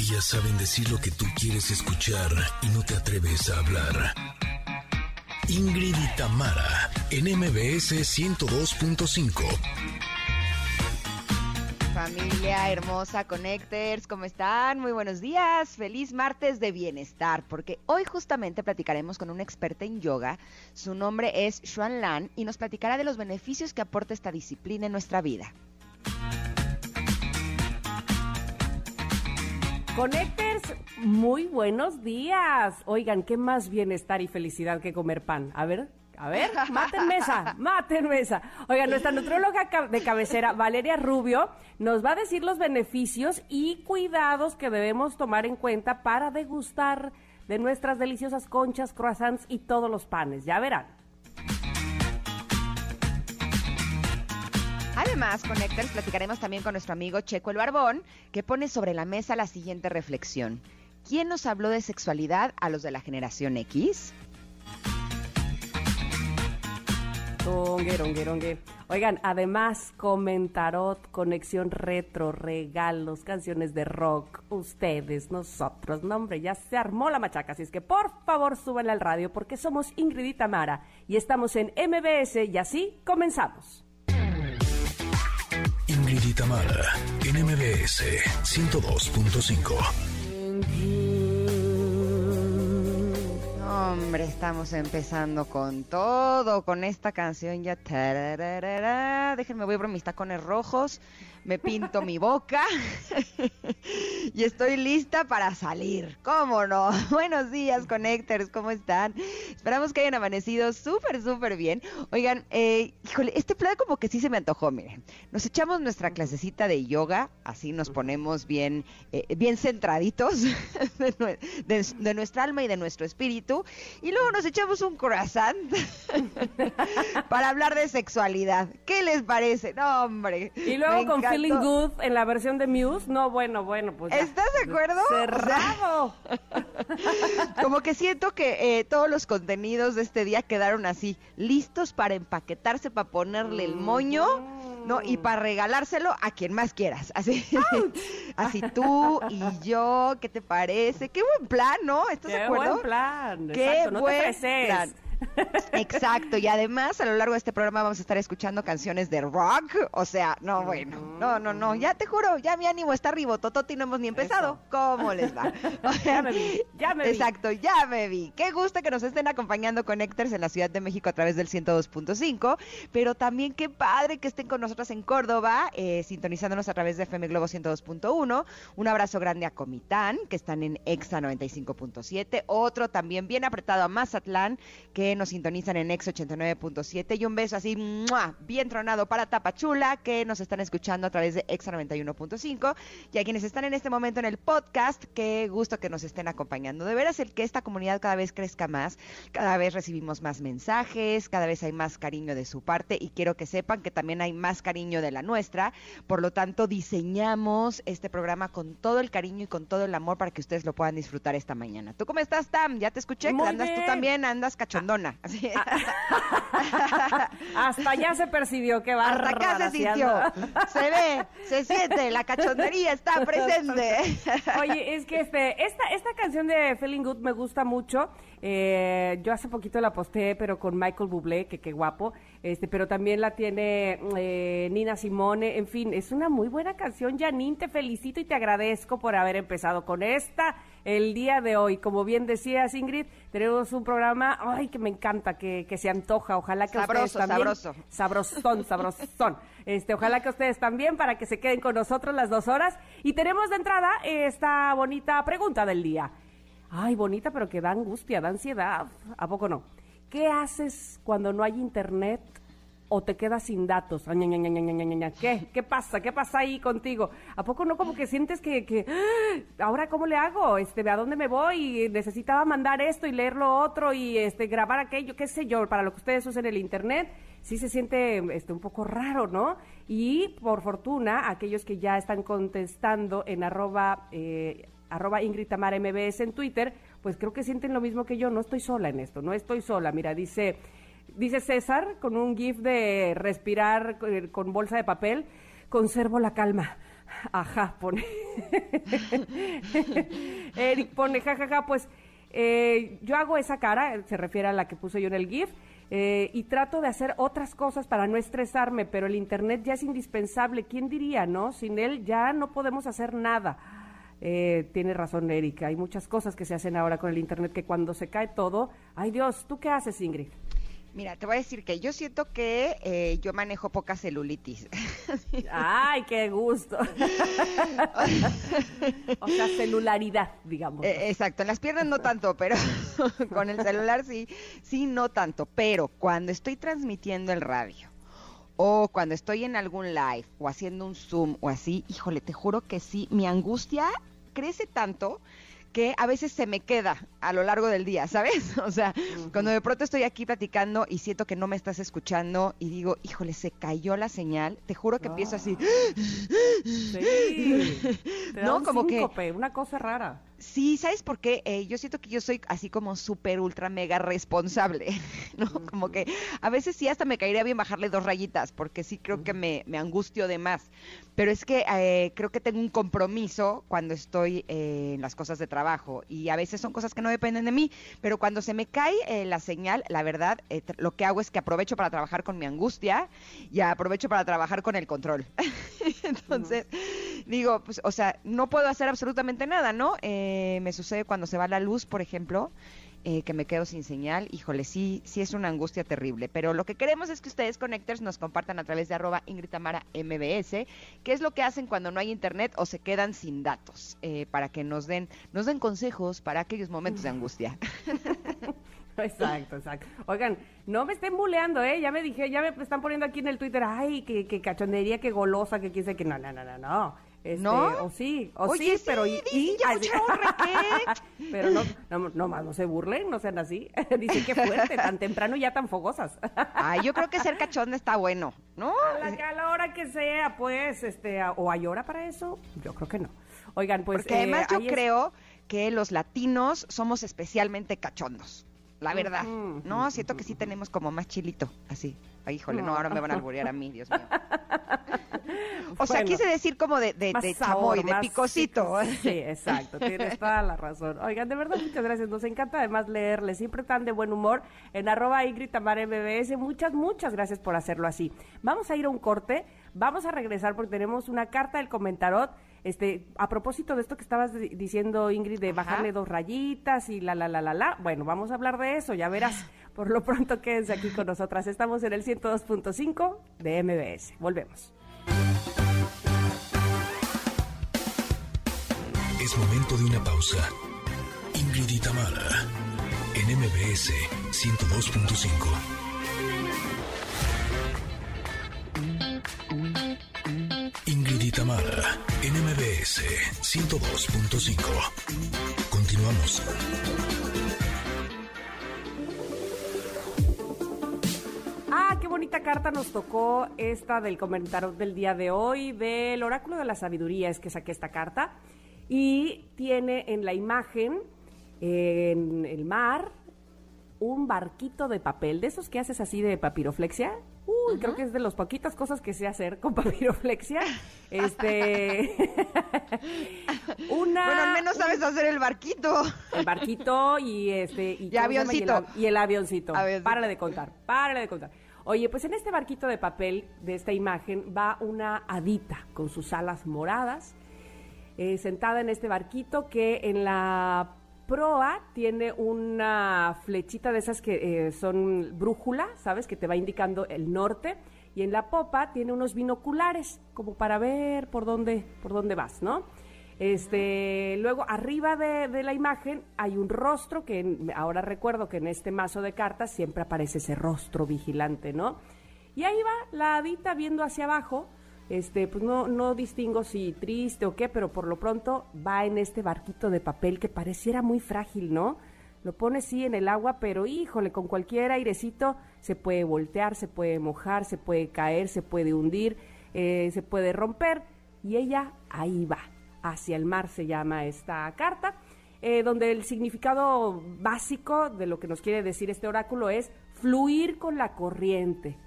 Ellas saben decir lo que tú quieres escuchar y no te atreves a hablar. Ingrid y Tamara, en MBS 102.5. Familia hermosa, Connectors, ¿cómo están? Muy buenos días, feliz martes de bienestar, porque hoy justamente platicaremos con una experta en yoga. Su nombre es Xuan Lan y nos platicará de los beneficios que aporta esta disciplina en nuestra vida. Connectors, muy buenos días. Oigan, ¿qué más bienestar y felicidad que comer pan? A ver, a ver, maten mesa, maten mesa. Oigan, nuestra nutróloga de cabecera, Valeria Rubio, nos va a decir los beneficios y cuidados que debemos tomar en cuenta para degustar de nuestras deliciosas conchas, croissants y todos los panes. Ya verán. Además, Connectors, platicaremos también con nuestro amigo Checo el Barbón, que pone sobre la mesa la siguiente reflexión. ¿Quién nos habló de sexualidad a los de la generación X? Oigan, además, comentarot, conexión retro, regalos, canciones de rock, ustedes, nosotros. No, hombre, ya se armó la machaca. Así es que por favor súbanle al radio porque somos Ingrid y Tamara y estamos en MBS y así comenzamos. Ingrid y Tamara, en MBS 102.5. Hombre, estamos empezando con todo, con esta canción ya. Déjenme, voy por mis tacones rojos me pinto mi boca y estoy lista para salir. ¿Cómo no? Buenos días, Connectors, ¿cómo están? Esperamos que hayan amanecido súper, súper bien. Oigan, eh, híjole, este plan como que sí se me antojó, miren. Nos echamos nuestra clasecita de yoga, así nos ponemos bien, eh, bien centraditos de, nuestra alma y de nuestro espíritu. Y luego nos echamos un croissant para hablar de sexualidad. ¿Qué les parece? No, hombre. Y luego con Feeling Good en la versión de Muse. No, bueno, bueno, pues. ¿Estás de acuerdo? Cerrado. como que siento que eh, todos los contenidos de este día quedaron así, listos para empaquetarse, para ponerle el moño. ¿no? Y para regalárselo a quien más quieras. Así, así tú y yo, ¿qué te parece? Qué buen plan, ¿no? ¿Estás de acuerdo? Buen plan. Qué buen plan. Exacto, y además a lo largo de este programa vamos a estar escuchando canciones de rock, o sea, no, bueno, no, no, no, ya te juro, ya mi ánimo está arriba, Tototi, no hemos ni empezado, ¿cómo les va? ya me vi, ya me vi. Exacto, ya me vi. Qué gusto que nos estén acompañando con Héctors en la Ciudad de México a través del 102.5, pero también qué padre que estén con nosotros en Córdoba, eh, sintonizándonos a través de FM Globo 102.1. Un abrazo grande a Comitán, que están en EXA 95.7, otro también bien apretado a Mazatlán, que nos sintonizan en X 89.7 y un beso así bien tronado para Tapachula que nos están escuchando a través de Exa 91.5 y a quienes están en este momento en el podcast, qué gusto que nos estén acompañando. De veras el que esta comunidad cada vez crezca más, cada vez recibimos más mensajes, cada vez hay más cariño de su parte y quiero que sepan que también hay más cariño de la nuestra. Por lo tanto, diseñamos este programa con todo el cariño y con todo el amor para que ustedes lo puedan disfrutar esta mañana. ¿Tú cómo estás, Tam? Ya te escuché, andas tú también, andas cachondón. Ah. Hasta ya se percibió que va Hasta acá se sintió. Se ve, se siente, la cachondería está presente. Oye, es que este, esta, esta canción de Feeling Good me gusta mucho. Eh, yo hace poquito la posté, pero con Michael Bublé, que qué guapo. Este, pero también la tiene eh, Nina Simone. En fin, es una muy buena canción. Janine, te felicito y te agradezco por haber empezado con esta el día de hoy. Como bien decías, Ingrid, tenemos un programa, ay, que me encanta, que, que se antoja. Ojalá que ustedes también. Sabroso, Sabrosón, sabrosón. Este, ojalá que ustedes también, para que se queden con nosotros las dos horas. Y tenemos de entrada esta bonita pregunta del día. Ay, bonita, pero que da angustia, da ansiedad. ¿A poco no? ¿Qué haces cuando no hay internet o te quedas sin datos? ¿Qué? ¿Qué pasa? ¿Qué pasa ahí contigo? ¿A poco no como que sientes que, que ¡Ah! ahora cómo le hago? Este, ¿a dónde me voy? Necesitaba mandar esto y leer lo otro y este grabar aquello, qué sé yo, para lo que ustedes usan el internet, sí se siente este un poco raro, ¿no? Y por fortuna, aquellos que ya están contestando en arroba eh, arroba Ingrid Tamara MBS en Twitter, pues creo que sienten lo mismo que yo, no estoy sola en esto, no estoy sola. Mira, dice, dice César con un gif de respirar eh, con bolsa de papel, conservo la calma. Ajá, pone. Eric pone, jajaja, pues eh, yo hago esa cara, se refiere a la que puse yo en el GIF, eh, y trato de hacer otras cosas para no estresarme, pero el Internet ya es indispensable. ¿Quién diría, no? Sin él ya no podemos hacer nada. Eh, tiene razón Erika, hay muchas cosas que se hacen ahora con el Internet que cuando se cae todo, ay Dios, ¿tú qué haces Ingrid? Mira, te voy a decir que yo siento que eh, yo manejo poca celulitis. Ay, qué gusto. o sea, celularidad, digamos. Eh, exacto, en las piernas no tanto, pero con el celular sí, sí, no tanto. Pero cuando estoy transmitiendo el radio o cuando estoy en algún live o haciendo un Zoom o así, híjole, te juro que sí, mi angustia crece tanto que a veces se me queda a lo largo del día, ¿sabes? O sea, cuando de pronto estoy aquí platicando y siento que no me estás escuchando y digo, híjole, se cayó la señal, te juro que empiezo así. Sí. no, como que una cosa rara. Sí, ¿sabes por qué? Eh, yo siento que yo soy así como súper, ultra, mega responsable, ¿no? Como que a veces sí hasta me caería bien bajarle dos rayitas, porque sí creo que me, me angustio de más. Pero es que eh, creo que tengo un compromiso cuando estoy eh, en las cosas de trabajo y a veces son cosas que no dependen de mí, pero cuando se me cae la señal, la verdad, lo que hago es que aprovecho para trabajar con mi angustia y aprovecho para trabajar con el control. Entonces, digo, pues, o sea, no puedo hacer absolutamente nada, ¿no? Eh, me sucede cuando se va la luz, por ejemplo, eh, que me quedo sin señal. Híjole, sí, sí es una angustia terrible. Pero lo que queremos es que ustedes, Connectors, nos compartan a través de arroba Ingrid Tamara MBS, qué es lo que hacen cuando no hay internet o se quedan sin datos, eh, para que nos den, nos den consejos para aquellos momentos de angustia. Exacto, exacto. Oigan, no me estén buleando, ¿eh? Ya me dije, ya me están poniendo aquí en el Twitter, ay, que, que cachondería, que golosa, que quise que no, no, no, no, no. Este, ¿No? O sí, o sí, pero y, y pero no, no, no más, no se burlen, no sean así. Dice que fuerte, tan temprano y ya tan fogosas. Ay, yo creo que ser cachón está bueno, ¿no? A la, a la hora que sea, pues, este, o hay hora para eso, yo creo que no. Oigan, pues. Porque además eh, yo creo que los latinos somos especialmente cachondos la verdad. No, siento que sí tenemos como más chilito, así. Ay, híjole, no, ahora me van a alburear a mí, Dios mío. O sea, quise decir como de, de, de chamoy, de picosito. Sí, exacto, tienes toda la razón. Oigan, de verdad, muchas gracias. Nos encanta además leerles, siempre tan de buen humor en arroba Ingrid MBS. Muchas, muchas gracias por hacerlo así. Vamos a ir a un corte, vamos a regresar porque tenemos una carta del comentarot este, a propósito de esto que estabas diciendo, Ingrid, de bajarle dos rayitas y la, la, la, la, la, bueno, vamos a hablar de eso, ya verás. Por lo pronto, quédense aquí con nosotras. Estamos en el 102.5 de MBS. Volvemos. Es momento de una pausa. Ingrid y Tamara, en MBS 102.5. NMBS 102.5. Continuamos. Ah, qué bonita carta nos tocó esta del comentario del día de hoy del oráculo de la sabiduría, es que saqué esta carta y tiene en la imagen en el mar un barquito de papel, de esos que haces así de papiroflexia. Uy, creo que es de las poquitas cosas que sé hacer con papiroflexia. Este. una. Bueno, al menos sabes hacer el barquito. El barquito y este. Y, avioncito. Y el, avioncito. Párale de contar, párale de contar. Oye, pues en este barquito de papel de esta imagen va una hadita con sus alas moradas, eh, sentada en este barquito que en la proa tiene una flechita de esas que eh, son brújula, ¿sabes? Que te va indicando el norte. Y en la popa tiene unos binoculares, como para ver por dónde, por dónde vas, ¿no? Este, luego arriba de, la imagen hay un rostro que ahora recuerdo que en este mazo de cartas siempre aparece ese rostro vigilante, ¿no? Y ahí va la hadita viendo hacia abajo este, pues no, no distingo si triste o qué, pero por lo pronto va en este barquito de papel que pareciera muy frágil, ¿no? Lo pone sí en el agua, pero híjole, con cualquier airecito se puede voltear, se puede mojar, se puede caer, se puede hundir, eh, se puede romper. Y ella ahí va, hacia el mar se llama esta carta, eh, donde el significado básico de lo que nos quiere decir este oráculo es fluir con la corriente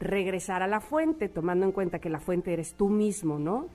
regresar a la fuente, tomando en cuenta que la fuente eres tú mismo, ¿no?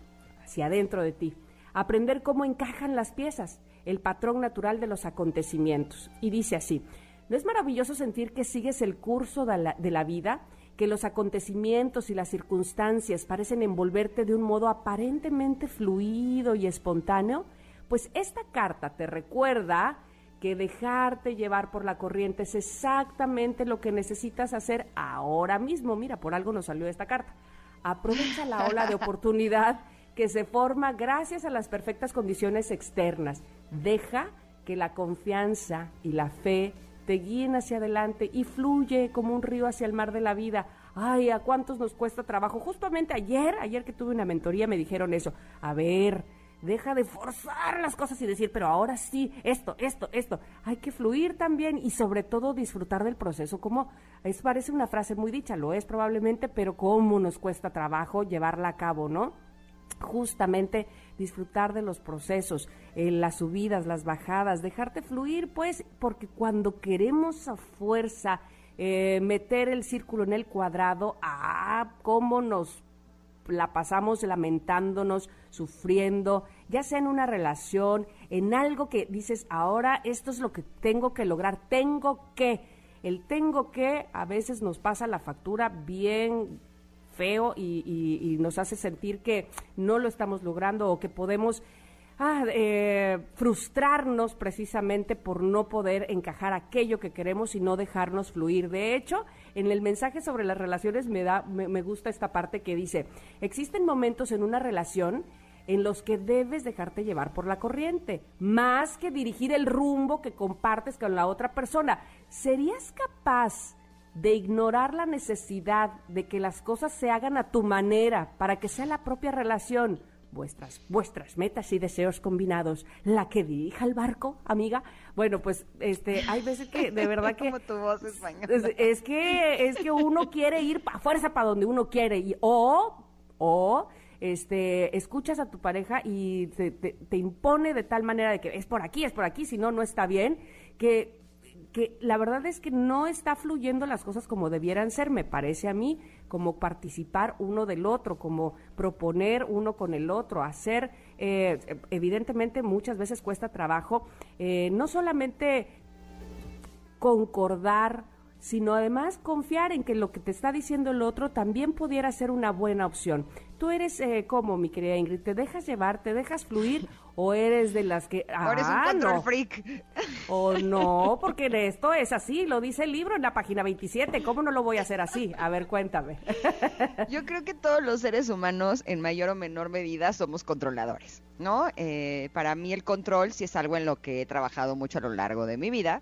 hacia adentro de ti. Aprender cómo encajan las piezas, el patrón natural de los acontecimientos. Y dice así, ¿no es maravilloso sentir que sigues el curso de la, de la vida? que los acontecimientos y las circunstancias parecen envolverte de un modo aparentemente fluido y espontáneo, pues esta carta te recuerda que dejarte llevar por la corriente es exactamente lo que necesitas hacer ahora mismo. Mira, por algo nos salió esta carta. Aprovecha la ola de oportunidad que se forma gracias a las perfectas condiciones externas. Deja que la confianza y la fe te guíen hacia adelante y fluye como un río hacia el mar de la vida. Ay, ¿a cuántos nos cuesta trabajo? Justamente ayer, ayer que tuve una mentoría me dijeron eso. A ver, deja de forzar las cosas y decir, pero ahora sí, esto, esto, esto. Hay que fluir también y sobre todo disfrutar del proceso. Como es parece una frase muy dicha, lo es probablemente, pero cómo nos cuesta trabajo llevarla a cabo, ¿no? Justamente disfrutar de los procesos, eh, las subidas, las bajadas, dejarte fluir, pues, porque cuando queremos a fuerza eh, meter el círculo en el cuadrado, ah, cómo nos la pasamos lamentándonos, sufriendo, ya sea en una relación, en algo que dices, ahora esto es lo que tengo que lograr, tengo que. El tengo que a veces nos pasa la factura bien feo y, nos hace sentir que no lo estamos logrando o que podemos ah, frustrarnos precisamente por no poder encajar aquello que queremos y no dejarnos fluir. De hecho, en el mensaje sobre las relaciones me, da, me gusta esta parte que dice, existen momentos en una relación en los que debes dejarte llevar por la corriente, más que dirigir el rumbo que compartes con la otra persona. ¿Serías capaz de ignorar la necesidad de que las cosas se hagan a tu manera para que sea la propia relación, vuestras, vuestras metas y deseos combinados, la que dirija el barco, amiga. Bueno, pues este, hay veces que de verdad que Como tu voz española. es, es que es que uno quiere ir a fuerza para donde uno quiere y o o este escuchas a tu pareja y te, te, te impone de tal manera de que es por aquí, es por aquí, si no no está bien, que que la verdad es que no está fluyendo las cosas como debieran ser, me parece a mí, como participar uno del otro, como proponer uno con el otro, hacer, eh, evidentemente muchas veces cuesta trabajo, eh, no solamente concordar, sino además confiar en que lo que te está diciendo el otro también pudiera ser una buena opción. Tú eres eh, como, mi querida Ingrid, ¿te dejas llevar, te dejas fluir o eres de las que... O eres un Ah, control no. freak. O no, porque esto es así, lo dice el libro en la página 27. ¿Cómo no lo voy a hacer así? A ver, cuéntame. Yo creo que todos los seres humanos, en mayor o menor medida, somos controladores, ¿no? Eh, para mí el control sí es algo en lo que he trabajado mucho a lo largo de mi vida.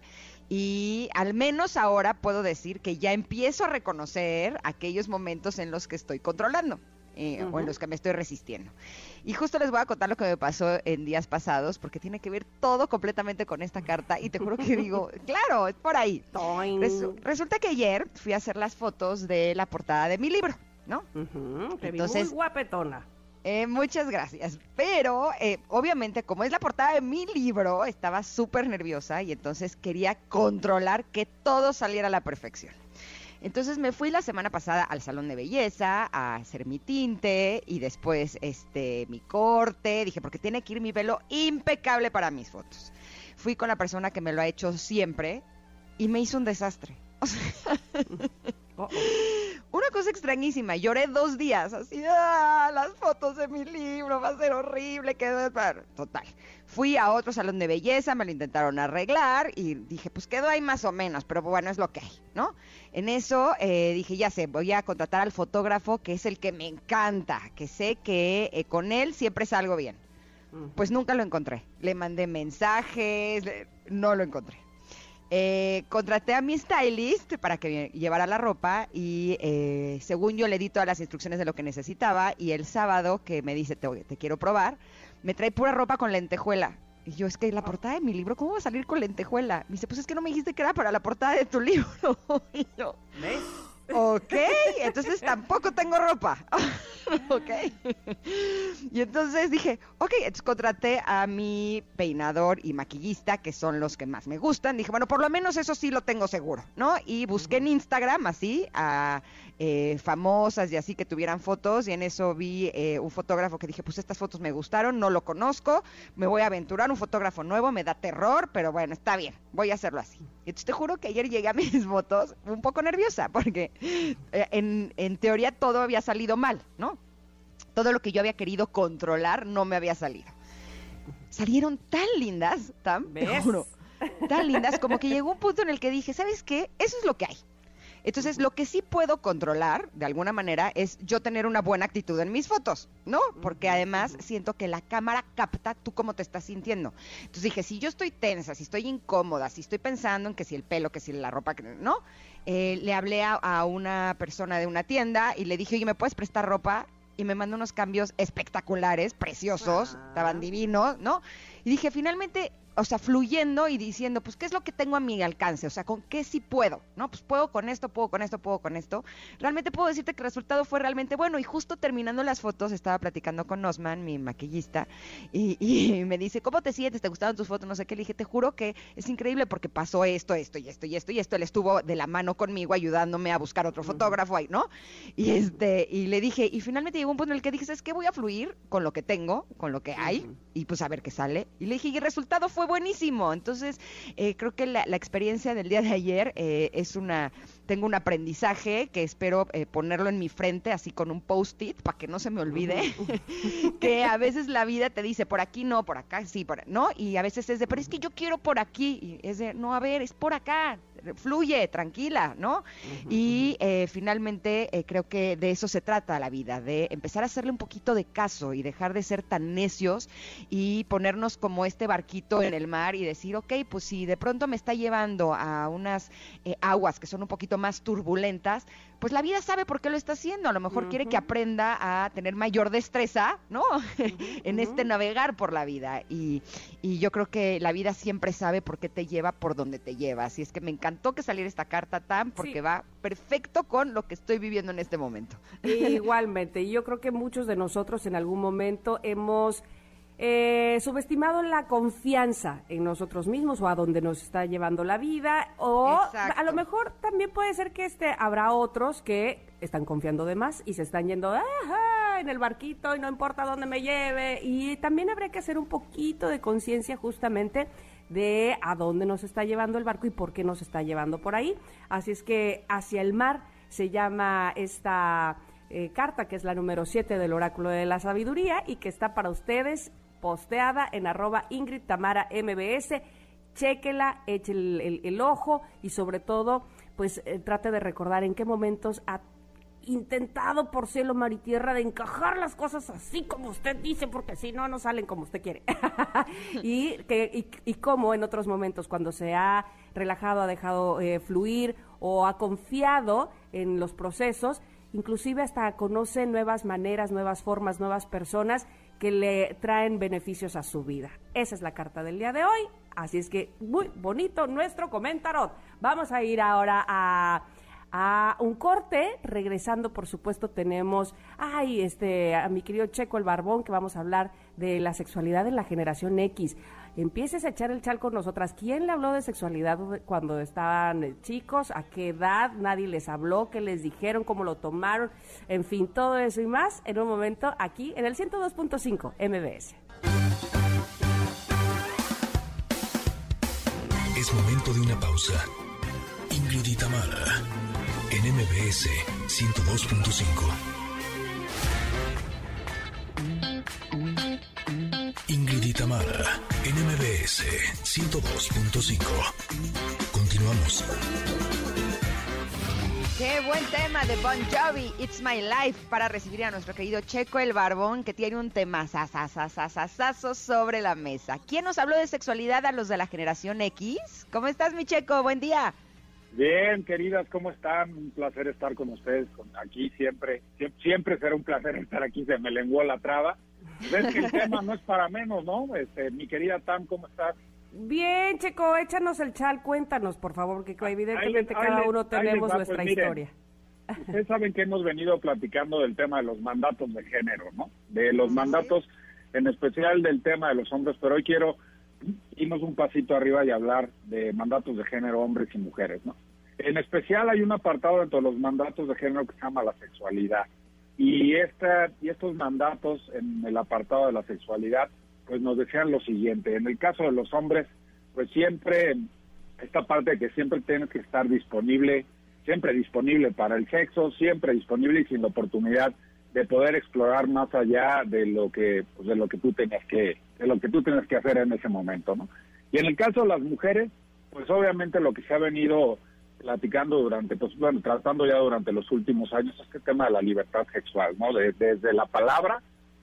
Y al menos ahora puedo decir que ya empiezo a reconocer aquellos momentos en los que estoy controlando. Eh, o en los que me estoy resistiendo. Y justo les voy a contar lo que me pasó en días pasados, porque tiene que ver todo completamente con esta carta. Y te juro que digo, claro, es por ahí. Resu- resulta que ayer fui a hacer las fotos de la portada de mi libro, ¿no? Ujú, te vi Entonces- muy guapetona. Eh, muchas gracias. Pero, eh, obviamente, como es la portada de mi libro, estaba súper nerviosa y entonces quería controlar que todo saliera a la perfección. Entonces me fui la semana pasada al salón de belleza a hacer mi tinte y después este mi corte. Dije, porque tiene que ir mi pelo impecable para mis fotos. Fui con la persona que me lo ha hecho siempre y me hizo un desastre. O sea, Oh, oh. una cosa extrañísima, lloré dos días, así, ah, las fotos de mi libro, va a ser horrible, quedó... Total, fui a otro salón de belleza, me lo intentaron arreglar y dije, pues quedó ahí más o menos, pero bueno, es lo que hay, ¿no? En eso eh, dije, ya sé, voy a contratar al fotógrafo, que es el que me encanta, que sé que eh, con él siempre salgo bien. Pues nunca lo encontré. Le mandé mensajes, le- no lo encontré. Eh, contraté a mi stylist para que llevara la ropa y eh, según yo le di todas las instrucciones de lo que necesitaba y el sábado que me dice te, te quiero probar, me trae pura ropa con lentejuela. Y yo, es que la portada de mi libro, ¿cómo va a salir con lentejuela? Me dice, pues es que no me dijiste que era para la portada de tu libro. y yo, ¿Ves? Ok, entonces tampoco tengo ropa. ok. y entonces dije, ok, entonces contraté a mi peinador y maquillista, que son los que más me gustan. Dije, bueno, por lo menos eso sí lo tengo seguro, ¿no? Y busqué en Instagram así a eh, famosas y así que tuvieran fotos y en eso vi eh, un fotógrafo que dije, pues estas fotos me gustaron, no lo conozco, me voy a aventurar, un fotógrafo nuevo, me da terror, pero bueno, está bien, voy a hacerlo así. Entonces te juro que ayer llegué a mis fotos un poco nerviosa porque en, en teoría todo había salido mal, ¿no? Todo lo que yo había querido controlar no me había salido. Salieron tan lindas, tan, ¿Ves? juro, tan lindas, como que llegó un punto en el que dije, ¿sabes qué? Eso es lo que hay. Entonces, lo que sí puedo controlar, de alguna manera, es yo tener una buena actitud en mis fotos, ¿no? Porque además siento que la cámara capta tú cómo te estás sintiendo. Entonces dije, si yo estoy tensa, si estoy incómoda, si estoy pensando en que si el pelo, que si la ropa, ¿no? Eh, le hablé a, a una persona de una tienda y le dije, oye, ¿me puedes prestar ropa? Y me mandó unos cambios espectaculares, preciosos, Ah. estaban divinos, ¿no? Y dije, finalmente, o sea, fluyendo y diciendo, pues, ¿qué es lo que tengo a mi alcance? O sea, ¿con qué sí puedo? ¿No? Pues puedo con esto, puedo con esto, puedo con esto. Realmente puedo decirte que el resultado fue realmente bueno. Y justo terminando las fotos, estaba platicando con Osman, mi maquillista, y, y me dice, ¿cómo te sientes? ¿Te gustaron tus fotos? No sé qué. Le dije, te juro que es increíble porque pasó esto, esto y esto y esto y esto. Él estuvo de la mano conmigo ayudándome a buscar otro fotógrafo ahí, ¿no? Y este, y le dije, y finalmente llegó un punto en el que dije, ¿sabes qué? Voy a fluir con lo que tengo, con lo que hay, y pues a ver qué sale. Y le dije, y el resultado fue buenísimo. Entonces, eh, creo que la, la experiencia del día de ayer eh, es una, tengo un aprendizaje que espero eh, ponerlo en mi frente, así con un post-it, para que no se me olvide, que a veces la vida te dice, por aquí no, por acá sí, por, ¿no? Y a veces es de, pero es que yo quiero por aquí, y es de, no, a ver, es por acá, fluye, tranquila, ¿no? Y eh, finalmente eh, creo que de eso se trata la vida, de empezar a hacerle un poquito de caso y dejar de ser tan necios y ponernos como este barquito en el mar y decir, ok, pues si de pronto me está llevando a unas eh, aguas que son un poquito más turbulentas, pues la vida sabe por qué lo está haciendo. A lo mejor quiere que aprenda a tener mayor destreza, ¿no? en este navegar por la vida. Y, y yo creo que la vida siempre sabe por qué te lleva por donde te lleva. Así es que me encantó que saliera esta carta tan porque Sí. va perfecto con lo que estoy viviendo en este momento. Igualmente, y yo creo que muchos de nosotros en algún momento hemos eh, subestimado la confianza en nosotros mismos o a donde nos está llevando la vida, o Exacto. a lo mejor también puede ser que este habrá otros que están confiando de más y se están yendo "Ajá", en el barquito y no importa dónde me lleve, y también habría que hacer un poquito de conciencia justamente de a dónde nos está llevando el barco y por qué nos está llevando por ahí. Así es que hacia el mar se llama esta eh, carta, que es la número 7 del oráculo de la sabiduría y que está para ustedes posteada en arroba Ingrid Tamara MBS. Chéquela, eche el, ojo y sobre todo, pues eh, trate de recordar en qué momentos ha intentado por cielo, mar y tierra de encajar las cosas así como usted dice, porque si no, no salen como usted quiere. y, que, y, y cómo en otros momentos, cuando se ha relajado, ha dejado eh, fluir o ha confiado en los procesos, inclusive hasta conoce nuevas maneras, nuevas formas, nuevas personas que le traen beneficios a su vida. Esa es la carta del día de hoy. Así es que muy bonito nuestro comentario. Vamos a ir ahora a a un corte. Regresando, por supuesto, tenemos ay, este, a mi querido Checo el Barbón, que vamos a hablar de la sexualidad en la generación X. Empieces a echar el chal con nosotras. ¿Quién le habló de sexualidad cuando estaban eh, chicos? ¿A qué edad? Nadie les habló, qué les dijeron, cómo lo tomaron. En fin, todo eso y más en un momento aquí en el 102.5 MBS. Es momento de una pausa. Ingrid y Tamara, en MBS 102.5. Ingrid y Tamara, en MBS 102.5. Continuamos. Qué buen tema de Bon Jovi, It's My Life, para recibir a nuestro querido Checo el Barbón, que tiene un tema sasasasasasazo sobre la mesa. ¿Quién nos habló de sexualidad a los de la generación X? ¿Cómo estás, mi Checo? Buen día. Bien, queridas, ¿cómo están? Un placer estar con ustedes aquí siempre. Sie- Siempre será un placer estar aquí, se me lenguó la traba. Ves que el tema no es para menos, ¿no? Este, mi querida Tam, ¿cómo estás? Bien, Checo, échanos el chal, cuéntanos, por favor, que evidentemente Ahí les- cada uno tenemos va, nuestra pues, miren. historia. ustedes saben que hemos venido platicando del tema de los mandatos de género, ¿no? De los mandatos, en especial del tema de los hombres, pero hoy quiero irnos un pasito arriba y hablar de mandatos de género hombres y mujeres, ¿no? En especial hay un apartado dentro de los mandatos de género que se llama la sexualidad. Y, esta, y estos mandatos en el apartado de la sexualidad, pues nos decían lo siguiente. En el caso de los hombres, pues siempre, esta parte de que siempre tienes que estar disponible, siempre disponible para el sexo, siempre disponible y sin la oportunidad de poder explorar más allá de lo que pues de lo que tú tenías que de lo que tú tienes que hacer en ese momento, ¿no? Y en el caso de las mujeres, pues obviamente lo que se ha venido platicando durante, pues bueno, tratando ya durante los últimos años este tema de la libertad sexual, ¿no? desde la palabra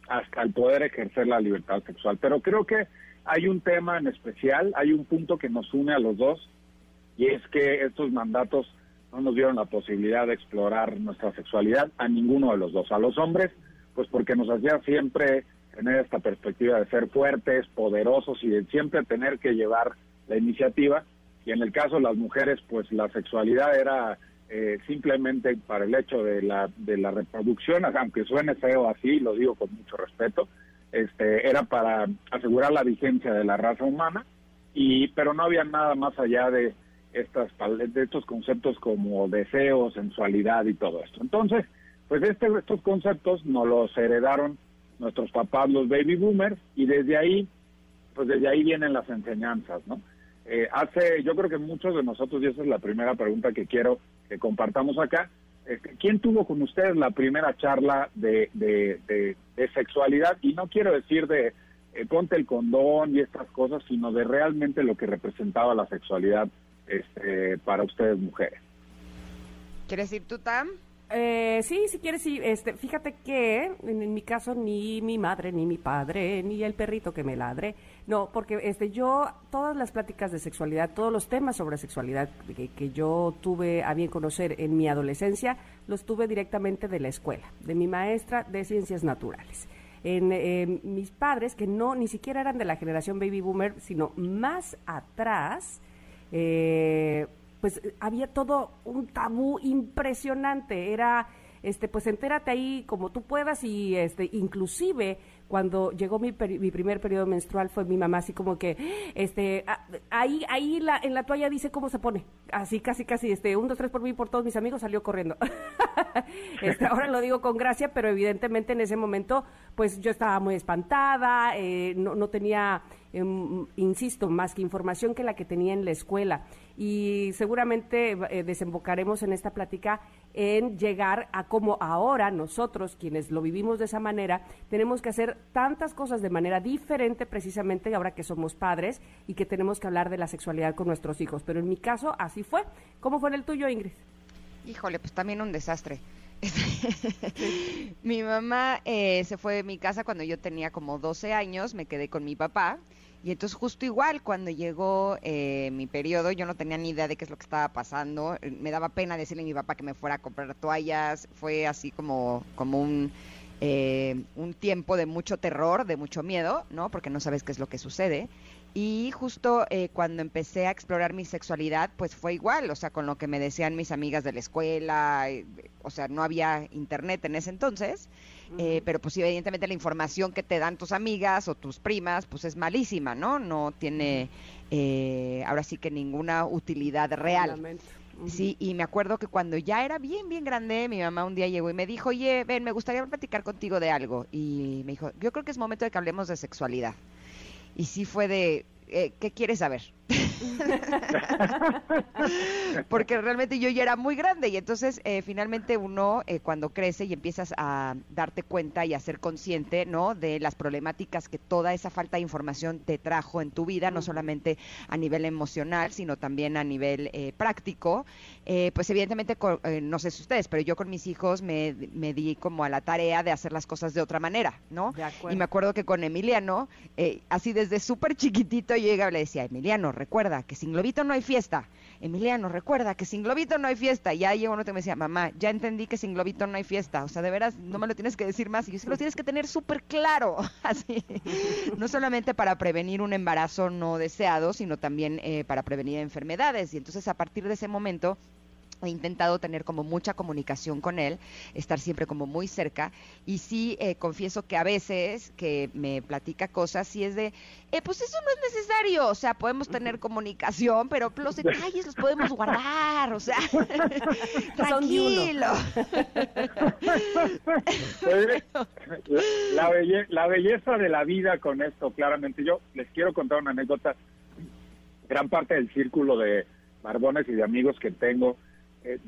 hasta el poder ejercer la libertad sexual. Pero creo que hay un tema en especial, hay un punto que nos une a los dos y es que estos mandatos no nos dieron la posibilidad de explorar nuestra sexualidad a ninguno de los dos. A los hombres, pues porque nos hacía siempre tener esta perspectiva de ser fuertes, poderosos y de siempre tener que llevar la iniciativa y en el caso de las mujeres, pues la sexualidad era eh, simplemente para el hecho de la, de la reproducción, aunque suene feo así, lo digo con mucho respeto, este, era para asegurar la vigencia de la raza humana, y pero no había nada más allá de estas de estos conceptos como deseo, sensualidad y todo esto. Entonces, pues este, estos conceptos nos los heredaron nuestros papás, los baby boomers, y desde ahí, pues desde ahí vienen las enseñanzas, ¿no? Eh, hace, yo creo que muchos de nosotros, y esa es la primera pregunta que quiero que compartamos acá, ¿quién tuvo con ustedes la primera charla de, de, sexualidad? Y no quiero decir de eh, ponte el condón y estas cosas, sino de realmente lo que representaba la sexualidad este, para ustedes mujeres. ¿Quieres ir tú, Tam? Eh, sí, si quieres, sí. Este, fíjate que en, mi caso ni mi madre, ni mi padre, ni el perrito que me ladre. No, porque este, yo, todas las pláticas de sexualidad, todos los temas sobre sexualidad que, yo tuve a bien conocer en mi adolescencia, los tuve directamente de la escuela, de mi maestra de ciencias naturales. En eh, mis padres, que no ni siquiera eran de la generación baby boomer, sino más atrás, eh, pues había todo un tabú impresionante. Era, este, pues entérate ahí como tú puedas y, este, inclusive cuando llegó mi, mi primer periodo menstrual fue mi mamá así como que, este, ahí, ahí la, en la toalla dice cómo se pone, así casi, casi, este, un, dos, tres por mí, por todos mis amigos, salió corriendo. este, ahora lo digo con gracia, pero evidentemente en ese momento, pues yo estaba muy espantada, eh, no, no tenía, em, insisto, más que información que la que tenía en la escuela y seguramente eh, desembocaremos en esta plática en llegar a cómo ahora nosotros, quienes lo vivimos de esa manera, tenemos que hacer tantas cosas de manera diferente precisamente ahora que somos padres y que tenemos que hablar de la sexualidad con nuestros hijos. Pero en mi caso así fue. ¿Cómo fue en el tuyo, Ingrid? Híjole, pues también un desastre. mi mamá eh, se fue de mi casa cuando yo tenía como 12 años, me quedé con mi papá y entonces justo igual, cuando llegó eh, mi periodo, yo no tenía ni idea de qué es lo que estaba pasando. Me daba pena decirle a mi papá que me fuera a comprar toallas. Fue así como, como un, eh, un tiempo de mucho terror, de mucho miedo, ¿no? Porque no sabes qué es lo que sucede. Y justo cuando empecé a explorar mi sexualidad, pues fue igual, o sea, con lo que me decían mis amigas de la escuela, o sea, no había internet en ese entonces. Eh, pero pues evidentemente la información que te dan tus amigas o tus primas pues es malísima, ¿no? No tiene eh, ahora sí que ninguna utilidad real. Sí, y me acuerdo que cuando ya era bien, bien grande, mi mamá un día llegó y me dijo, oye, ven, me gustaría platicar contigo de algo. Y me dijo, yo creo que es momento de que hablemos de sexualidad. Y sí fue de, eh, ¿qué quieres saber? Porque realmente yo ya era muy grande y entonces eh, finalmente uno eh, cuando crece y empiezas a darte cuenta y a ser consciente, ¿no? De las problemáticas que toda esa falta de información te trajo en tu vida, no solamente a nivel emocional, sino también a nivel eh, práctico, pues evidentemente, no sé si ustedes, pero yo con mis hijos me, me, di como a la tarea de hacer las cosas de otra manera, ¿no? Y me acuerdo que con Emiliano, así desde súper chiquitito, yo llegaba y le decía, Emiliano, recuerda que sin globito no hay fiesta. Emiliano, recuerda que sin globito no hay fiesta. Y ahí uno te me decía, mamá, ya entendí que sin globito no hay fiesta. O sea, de veras, no me lo tienes que decir más. Y yo sí lo tienes que tener súper claro. Así. No solamente para prevenir un embarazo no deseado, sino también eh, para prevenir enfermedades. Y entonces, a partir de ese momento, he intentado tener como mucha comunicación con él, estar siempre como muy cerca y sí eh, confieso que a veces que me platica cosas y es de, eh, pues eso no es necesario, o sea, podemos tener comunicación, pero los detalles los podemos guardar, o sea, tranquilo. la, la belleza de la vida con esto, claramente, yo les quiero contar una anécdota, gran parte del círculo de barbones y de amigos que tengo, eh,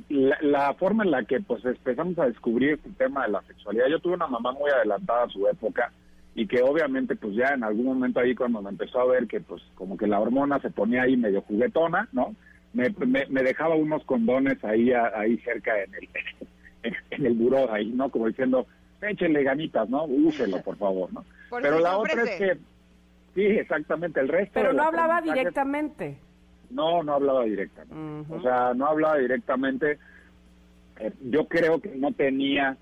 la, forma en la que pues empezamos a descubrir este tema de la sexualidad. Yo tuve una mamá muy adelantada a su época y que obviamente pues ya en algún momento ahí cuando me empezó a ver que pues como que la hormona se ponía ahí medio juguetona, ¿no? Me, me, dejaba unos condones ahí ahí cerca en el en, el buró ahí, ¿no? Como diciendo, échenle ganitas, ¿no? Úselo, por favor, ¿no? Pero la otra es que sí, exactamente, el resto Pero no hablaba directamente. No, no hablaba directamente. O sea, no hablaba directamente. Eh, yo creo que no tenía,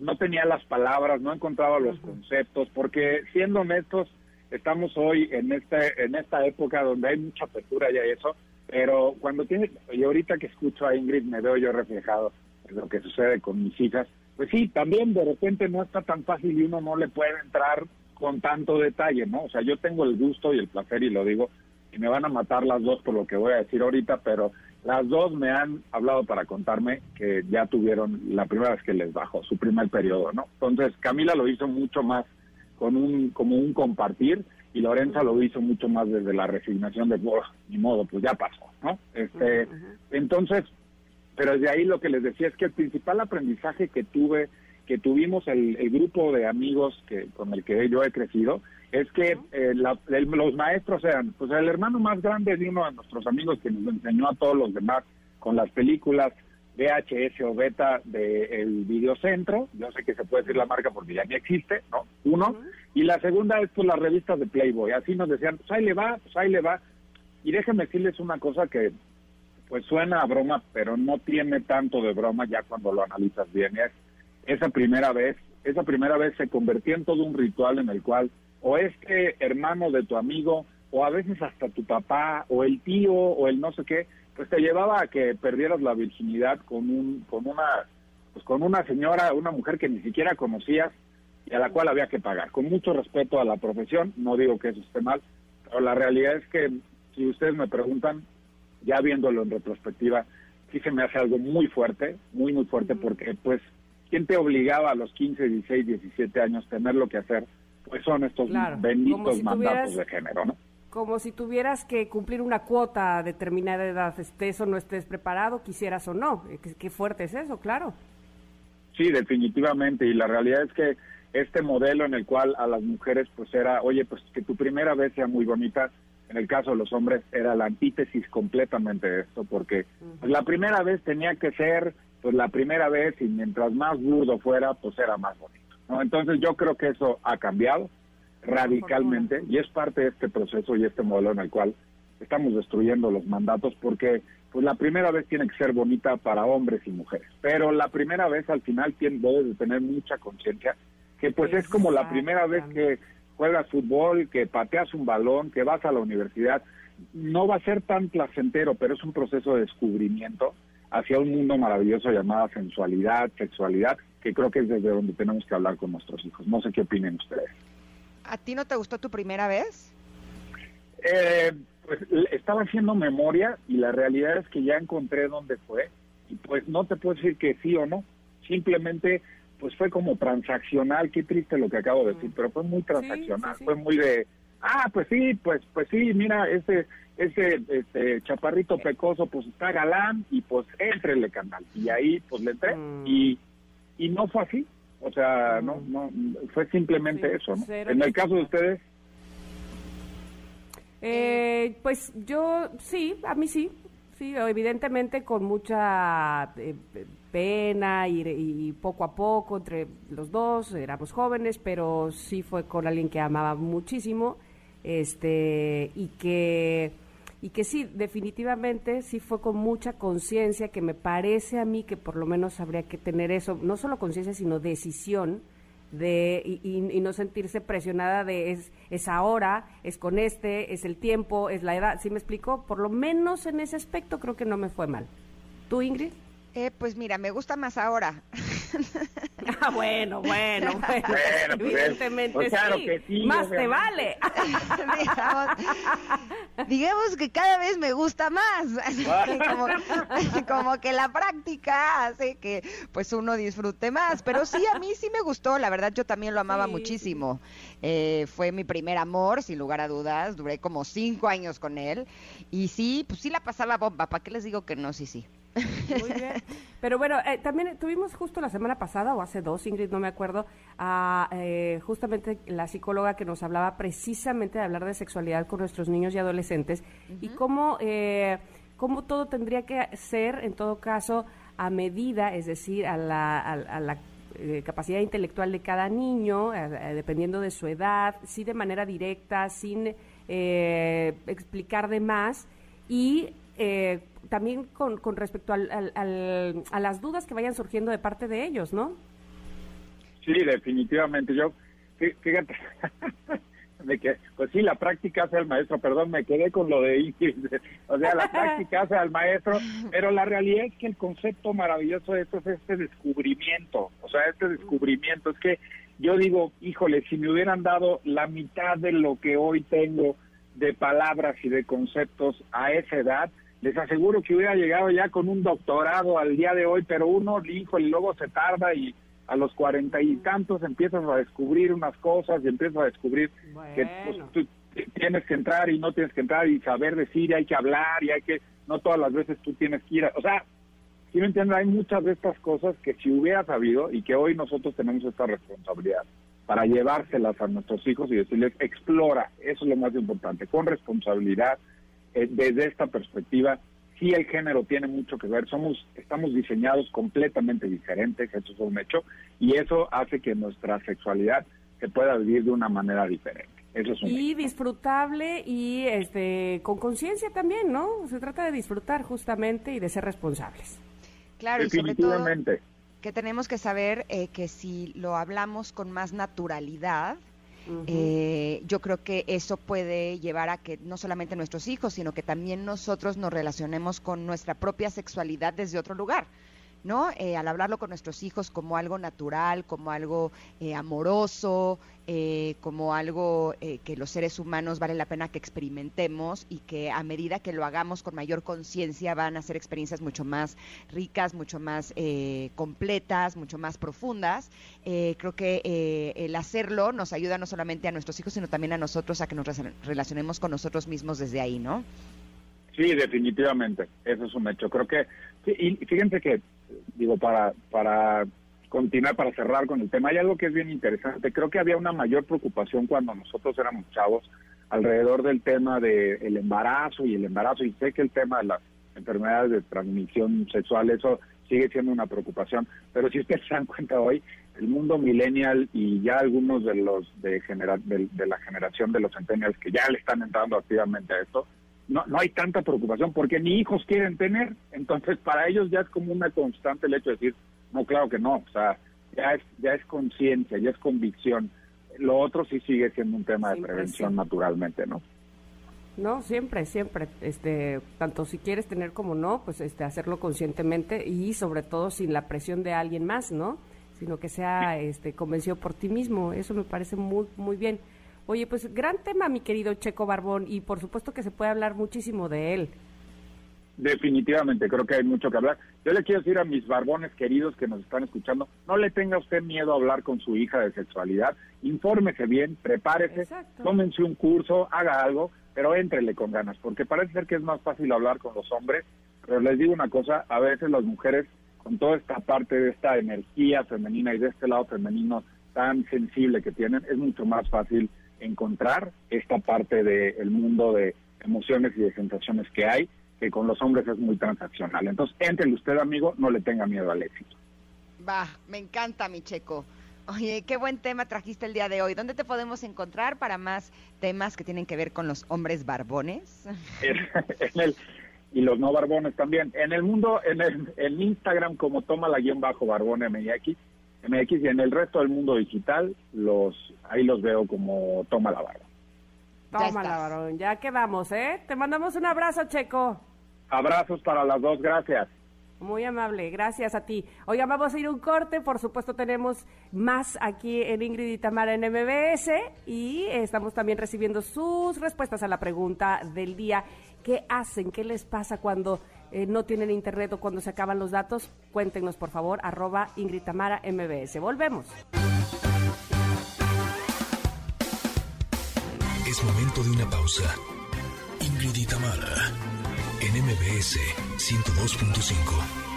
no tenía las palabras, no encontraba los conceptos, porque siendo honestos, estamos hoy en este, en esta época donde hay mucha apertura y eso, pero cuando tiene, y ahorita que escucho a Ingrid me veo yo reflejado en lo que sucede con mis hijas, pues sí, también de repente no está tan fácil y uno no le puede entrar con tanto detalle, ¿no? O sea, yo tengo el gusto y el placer, y lo digo, y me van a matar las dos por lo que voy a decir ahorita, pero las dos me han hablado para contarme que ya tuvieron la primera vez que les bajó su primer periodo, ¿no? Entonces Camila lo hizo mucho más con un como un compartir y Lorenza lo hizo mucho más desde la resignación de, oh, ni modo, pues ya pasó, ¿no? Este, entonces, pero desde ahí lo que les decía es que el principal aprendizaje que tuve, que tuvimos el, el grupo de amigos que con el que yo he crecido, es que eh, los maestros eran, pues el hermano más grande de uno de nuestros amigos que nos enseñó a todos los demás con las películas VHS o beta del videocentro, yo sé que se puede decir la marca porque ya ni existe, ¿no? Uno, y la segunda es pues las revistas de Playboy, así nos decían, pues ahí le va, pues ahí le va, y déjenme decirles una cosa que pues suena a broma, pero no tiene tanto de broma ya cuando lo analizas bien, es esa primera vez, esa primera vez se convirtió en todo un ritual en el cual o este hermano de tu amigo, o a veces hasta tu papá, o el tío, o el no sé qué, pues te llevaba a que perdieras la virginidad con un, con una, pues con una señora, una mujer que ni siquiera conocías y a la cual había que pagar. Con mucho respeto a la profesión, no digo que eso esté mal, pero la realidad es que si ustedes me preguntan, ya viéndolo en retrospectiva, sí se me hace algo muy fuerte, muy, muy fuerte, porque pues, ¿quién te obligaba a los 15, 16, 17 años tener lo que hacer? Pues son estos benditos mandatos de género, ¿no? Como si tuvieras que cumplir una cuota a determinada edad, estés o no estés preparado, quisieras o no. Eh, qué, fuerte es eso, claro. Sí, definitivamente. Y la realidad es que este modelo en el cual a las mujeres pues era, oye, pues que tu primera vez sea muy bonita, en el caso de los hombres era la antítesis completamente de esto, porque pues, la primera vez tenía que ser pues la primera vez y mientras más burdo fuera, pues era más bonito. Entonces yo creo que eso ha cambiado radicalmente y es parte de este proceso y este modelo en el cual estamos destruyendo los mandatos porque pues la primera vez tiene que ser bonita para hombres y mujeres, pero la primera vez al final tiene, debes de tener mucha conciencia que pues es como la primera vez que juegas fútbol, que pateas un balón, que vas a la universidad, no va a ser tan placentero, pero es un proceso de descubrimiento hacia un mundo maravilloso llamado sensualidad, sexualidad, que creo que es desde donde tenemos que hablar con nuestros hijos. No sé qué opinen ustedes. ¿A ti no te gustó tu primera vez? Eh, pues estaba haciendo memoria y la realidad es que ya encontré dónde fue y pues no te puedo decir que sí o no. Simplemente pues fue como transaccional, qué triste lo que acabo de decir, mm. pero fue muy transaccional, fue muy de, ah, pues sí, pues pues sí, mira, ese ese este, chaparrito pecoso pues está galán y pues entrele canal. Y ahí pues le entré mm. y y no fue así. O sea, no, mm. no, fue simplemente eso, ¿no? En el caso de ustedes. Eh, pues yo sí, a mí sí, sí, evidentemente con mucha eh, pena y, y, poco a poco entre los dos, éramos jóvenes, pero sí fue con alguien que amaba muchísimo, este, y que y que sí, definitivamente sí fue con mucha conciencia, que me parece a mí que por lo menos habría que tener eso, no solo conciencia, sino decisión de y, no sentirse presionada de es, es ahora, es con este, es el tiempo, es la edad, ¿sí me explico? Por lo menos en ese aspecto creo que no me fue mal. ¿Tú, Ingrid? Eh, pues mira, me gusta más ahora. Ah, bueno, bueno, bueno. Bueno, pues, Evidentemente pues, claro sí. que sí, Más te vale. digamos, digamos que cada vez me gusta más. como, como que la práctica hace que pues uno disfrute más. Pero sí, a mí sí me gustó. La verdad, yo también lo amaba Sí, muchísimo. Eh, fue mi primer amor, sin lugar a dudas. Duré como cinco años con él. Y sí, pues sí la pasaba bomba. ¿Para qué les digo que no? Sí, sí. Muy bien. Pero bueno, eh, también tuvimos justo la semana pasada, o hace dos, Ingrid, no me acuerdo, a eh, justamente la psicóloga que nos hablaba precisamente de hablar de sexualidad con nuestros niños y adolescentes y cómo, eh, cómo todo tendría que ser, en todo caso, a medida, es decir, a la, a, a la eh, capacidad intelectual de cada niño, dependiendo de su edad, sí de manera directa, sin eh, explicar de más y eh, también con, con respecto al- al- al- a las dudas que vayan surgiendo de parte de ellos, ¿no? Sí, definitivamente. Yo, fí- fíjate, de que, pues sí, la práctica hace al maestro, perdón, me quedé con lo de o sea, la práctica hace al maestro, pero la realidad es que el concepto maravilloso de esto es este descubrimiento, o sea, este descubrimiento, es que yo digo, híjole, si me hubieran dado la mitad de lo que hoy tengo de palabras y de conceptos a esa edad, les aseguro que hubiera llegado ya con un doctorado al día de hoy, pero uno, híjole, luego se tarda y a los cuarenta y tantos empiezas a descubrir unas cosas y empiezas a descubrir que pues, tú tienes que entrar y no tienes que entrar y saber decir y hay que hablar y hay que, no todas las veces tú tienes que ir, a- o sea, si me entiendes, hay muchas de estas cosas que si hubiera sabido y que hoy nosotros tenemos esta responsabilidad para llevárselas a nuestros hijos y decirles, explora, eso es lo más importante, con responsabilidad, eh, desde esta perspectiva, sí el género tiene mucho que ver, somos, estamos diseñados completamente diferentes, eso es un hecho, y eso hace que nuestra sexualidad se pueda vivir de una manera diferente. Eso es un hecho. Y disfrutable y este con conciencia también, ¿no? Se trata de disfrutar justamente y de ser responsables. Claro, y sobre todo Definitivamente. que tenemos que saber eh, que si lo hablamos con más naturalidad, Eh, yo creo que eso puede llevar a que no solamente nuestros hijos, sino que también nosotros nos relacionemos con nuestra propia sexualidad desde otro lugar. ¿No? Eh, al hablarlo con nuestros hijos como algo natural, como algo eh, amoroso, eh, como algo eh, que los seres humanos vale la pena que experimentemos y que a medida que lo hagamos con mayor conciencia van a ser experiencias mucho más ricas, mucho más eh, completas, mucho más profundas. Eh, creo que el hacerlo nos ayuda no solamente a nuestros hijos, sino también a nosotros a que nos re- relacionemos con nosotros mismos desde ahí, ¿no? Sí, definitivamente, eso es un hecho. Creo que, y fíjense que, digo, para, para continuar, para cerrar con el tema, hay algo que es bien interesante. Creo que había una mayor preocupación cuando nosotros éramos chavos alrededor del tema del embarazo y el embarazo, y sé que el tema de las enfermedades de transmisión sexual, eso sigue siendo una preocupación, pero si ustedes se dan cuenta hoy, el mundo millennial y ya algunos de los de, genera, de, de la generación de los centennials que ya le están entrando activamente a esto, no, no hay tanta preocupación porque ni hijos quieren tener, entonces para ellos ya es como una constante el hecho de decir, no, claro que no, o sea, ya es, ya es conciencia, ya es convicción. Lo otro sí sigue siendo un tema de prevención sí. naturalmente, ¿no? No, siempre, siempre, este, tanto si quieres tener como no, pues este, hacerlo conscientemente y sobre todo sin la presión de alguien más, ¿no? Sino que sea este, convencido por ti mismo. Eso me parece muy, muy bien. Oye, pues gran tema, mi querido Checo Barbón, y por supuesto que se puede hablar muchísimo de él. Definitivamente, creo que hay mucho que hablar. Yo le quiero decir a mis barbones queridos que nos están escuchando, no le tenga usted miedo a hablar con su hija de sexualidad, infórmese bien, prepárese, Exacto. tómense un curso, haga algo, pero éntrele con ganas, porque parece ser que es más fácil hablar con los hombres, pero les digo una cosa, a veces las mujeres, con toda esta parte de esta energía femenina y de este lado femenino tan sensible que tienen, es mucho más fácil encontrar esta parte del mundo de emociones y de sensaciones que hay, que con los hombres es muy transaccional. Entonces, entre usted, amigo, no le tenga miedo al éxito. Va, me encanta, mi checo. Oye, qué buen tema trajiste el día de hoy. ¿Dónde te podemos encontrar para más temas que tienen que ver con los hombres barbones? en el, y los no barbones también. En el mundo, en el en Instagram como toma la guion bajo barbón MX, MX y en el resto del mundo digital, los ahí los veo como toma la barba. Ya Tómala, estás. varón, ya quedamos, ¿eh? Te mandamos un abrazo, Checo. Abrazos para las dos, gracias. Muy amable, gracias a ti. Oigan, vamos a ir un corte, por supuesto tenemos más aquí en Ingrid y Tamara en MBS y estamos también recibiendo sus respuestas a la pregunta del día. ¿Qué hacen? ¿Qué les pasa cuando eh, no tienen internet o cuando se acaban los datos? Cuéntenos, por favor, arroba Ingrid Tamara MBS. Volvemos. Es momento de una pausa. Ingrid Tamara en MBS 102.5.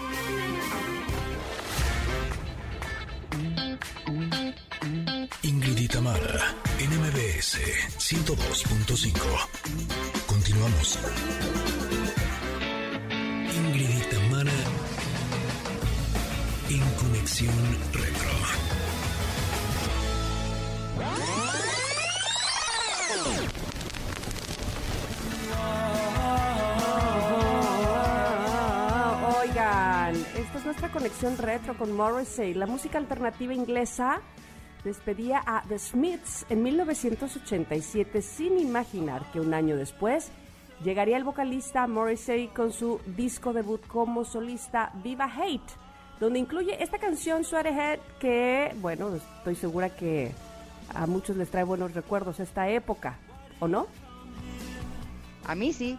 Ingrid y Tamara en MBS 102.5. Continuamos. Ingrid y en Conexión Retro. Oigan, esta es nuestra conexión retro con Morrissey. La música alternativa inglesa despedía a The Smiths en 1987 sin imaginar que un año después llegaría el vocalista Morrissey con su disco debut como solista Viva Hate, donde incluye esta canción Sweaterhead que, bueno, estoy segura que a muchos les trae buenos recuerdos esta época, ¿o no? A mí sí.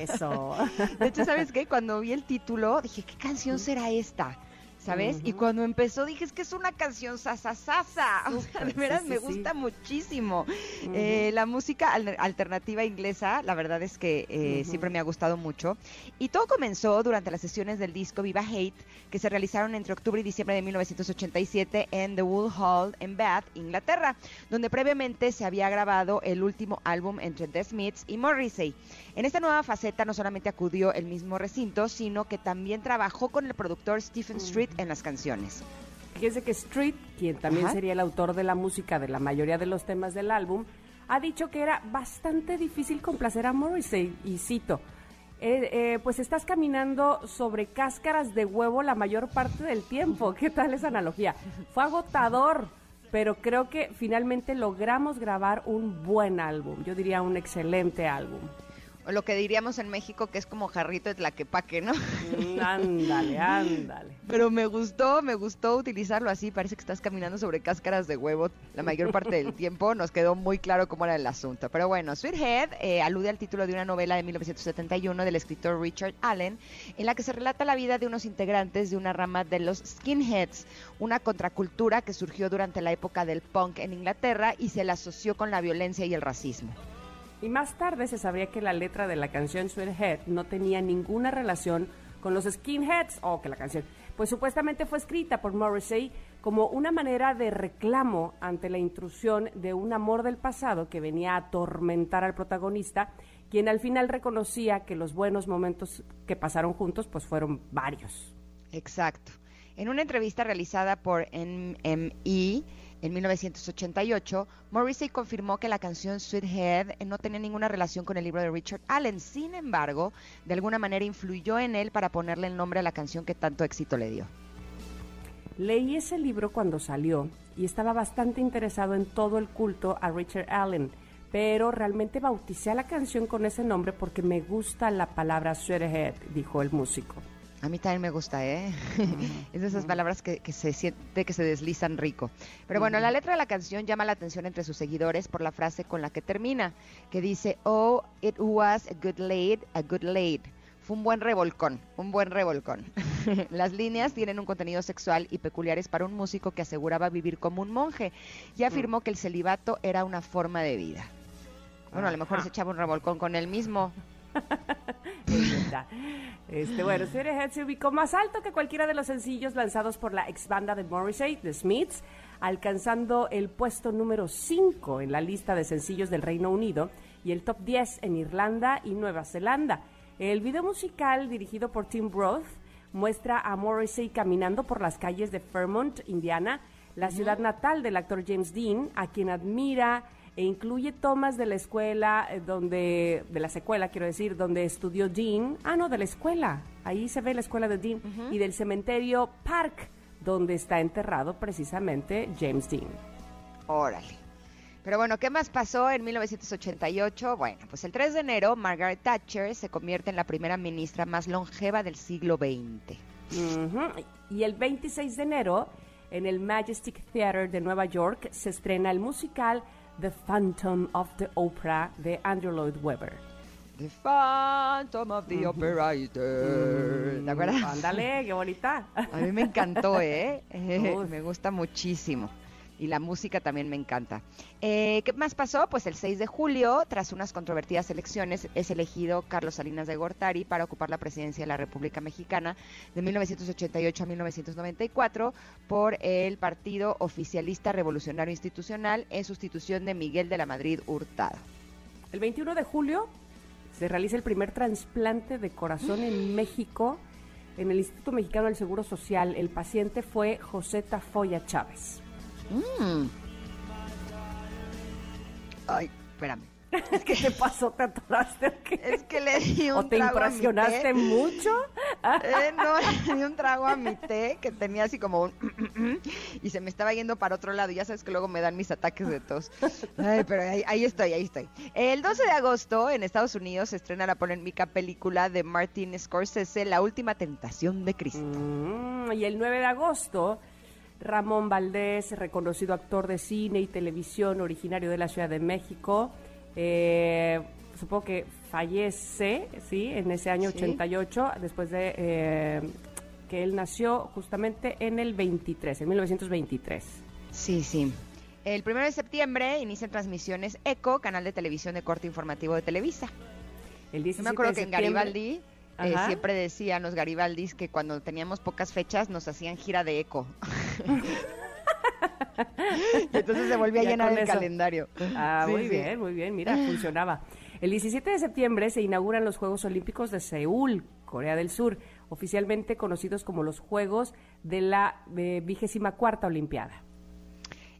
Eso. De hecho, ¿sabes qué? Cuando vi el título, dije, ¿qué canción será esta? ¿Sabes? Y cuando empezó dije, es que es una canción sasasasa. O sea, de veras sí, me sí, gusta muchísimo. Eh, la música al- alternativa inglesa, la verdad es que eh, siempre me ha gustado mucho. Y todo comenzó durante las sesiones del disco Viva Hate, que se realizaron entre octubre y diciembre de 1987 en The Wool Hall en Bath, Inglaterra, donde previamente se había grabado el último álbum entre The Smiths y Morrissey. En esta nueva faceta no solamente acudió el mismo recinto, sino que también trabajó con el productor Stephen Street en las canciones. Fíjense que Street, quien también Ajá. sería el autor de la música de la mayoría de los temas del álbum, ha dicho que era bastante difícil complacer a Morrissey, y cito, "Eh, eh, pues estás caminando sobre cáscaras de huevo la mayor parte del tiempo. ¿Qué tal esa analogía? Fue agotador, pero creo que finalmente logramos grabar un buen álbum, yo diría un excelente álbum. O lo que diríamos en México que es como jarrito de tlaquepaque, ¿no? Mm, ándale, ándale. Pero me gustó, me gustó utilizarlo así. Parece que estás caminando sobre cáscaras de huevo la mayor parte del tiempo. Nos quedó muy claro cómo era el asunto. Pero bueno, Sweethead eh, alude al título de una novela de 1971 del escritor Richard Allen, en la que se relata la vida de unos integrantes de una rama de los skinheads, una contracultura que surgió durante la época del punk en Inglaterra y se la asoció con la violencia y el racismo. Y más tarde se sabría que la letra de la canción Sweethead no tenía ninguna relación con los skinheads, o que la canción, pues supuestamente fue escrita por Morrissey como una manera de reclamo ante la intrusión de un amor del pasado que venía a atormentar al protagonista, quien al final reconocía que los buenos momentos que pasaron juntos pues fueron varios. Exacto. En una entrevista realizada por NME en 1988, Morrissey confirmó que la canción Sweethead no tenía ninguna relación con el libro de Richard Allen. Sin embargo, de alguna manera influyó en él para ponerle el nombre a la canción que tanto éxito le dio. Leí ese libro cuando salió y estaba bastante interesado en todo el culto a Richard Allen, pero realmente bauticé a la canción con ese nombre porque me gusta la palabra sweaterhead, dijo el músico. A mí también me gusta, ¿eh? es de esas palabras que, que se siente que se deslizan rico. Pero bueno, la letra de la canción llama la atención entre sus seguidores por la frase con la que termina, que dice, oh, it was a good laid, a good laid. Fue un buen revolcón, un buen revolcón. Las líneas tienen un contenido sexual y peculiares para un músico que aseguraba vivir como un monje y afirmó que el celibato era una forma de vida. Bueno, a lo mejor se echaba un revolcón con él mismo. Este, bueno, Sweaterhead se ubicó más alto que cualquiera de los sencillos lanzados por la ex banda de Morrissey, The Smiths, alcanzando el puesto número 5 en la lista de sencillos del Reino Unido y el top 10 en Irlanda y Nueva Zelanda. El video musical, dirigido por Tim Roth, muestra a Morrissey caminando por las calles de Fairmont, Indiana, la ciudad natal del actor James Dean, a quien admira e incluye tomas de la escuela eh, donde de la secuela quiero decir donde estudió Dean ah no de la escuela ahí se ve la escuela de Dean y del cementerio Park donde está enterrado precisamente James Dean Órale. Pero bueno, ¿qué más pasó en 1988? Bueno, pues el 3 de enero, Margaret Thatcher se convierte en la primera ministra más longeva del siglo XX. Y el 26 de enero, en el Majestic Theater de Nueva York, se estrena el musical The Phantom of the Opera de Andrew Lloyd Webber. The Phantom of the Operator. ¿Te acuerdas? Ándale, qué bonita. A mí me encantó, ¿eh? Me gusta muchísimo. Y la música también me encanta. Eh, ¿Qué más pasó? Pues el 6 de julio, tras unas controvertidas elecciones, es elegido Carlos Salinas de Gortari para ocupar la presidencia de la República Mexicana de 1988 a 1994 por el Partido Oficialista Revolucionario Institucional en sustitución de Miguel de la Madrid Hurtado. El 21 de julio se realiza el primer trasplante de corazón en México en el Instituto Mexicano del Seguro Social. El paciente fue José Tafoya Chávez. Mm. Ay, espérame. ¿Qué te pasó? ¿Te atoraste o qué? Es que le di un ¿O te trago a mi impresionaste té. mucho? Eh, no, le di un trago a mi té que tenía así como un... y se me estaba yendo para otro lado. Ya sabes que luego me dan mis ataques de tos. Ay, pero ahí, ahí estoy, ahí estoy. El 12 de agosto en Estados Unidos se estrena la polémica película de Martin Scorsese, La Última Tentación de Cristo. Mm, y el 9 de agosto, Ramón Valdés, reconocido actor de cine y televisión originario de la Ciudad de México, eh, supongo que fallece, ¿sí? En ese año Sí. 88, después de eh, que él nació justamente en el 23, en 1923. Sí, sí. El 1 de septiembre inician transmisiones ECO, canal de televisión de corte informativo de Televisa. El Yo 17 me acuerdo de que en Garibaldi eh, siempre decían los Garibaldis que cuando teníamos pocas fechas nos hacían gira de eco. y entonces se volvía a llenar el eso. calendario. Ah, Sí, muy sí. bien, muy bien, mira, funcionaba. El 17 de septiembre se inauguran los Juegos Olímpicos de Seúl, Corea del Sur, oficialmente conocidos como los Juegos de la vigésima cuarta Olimpiada.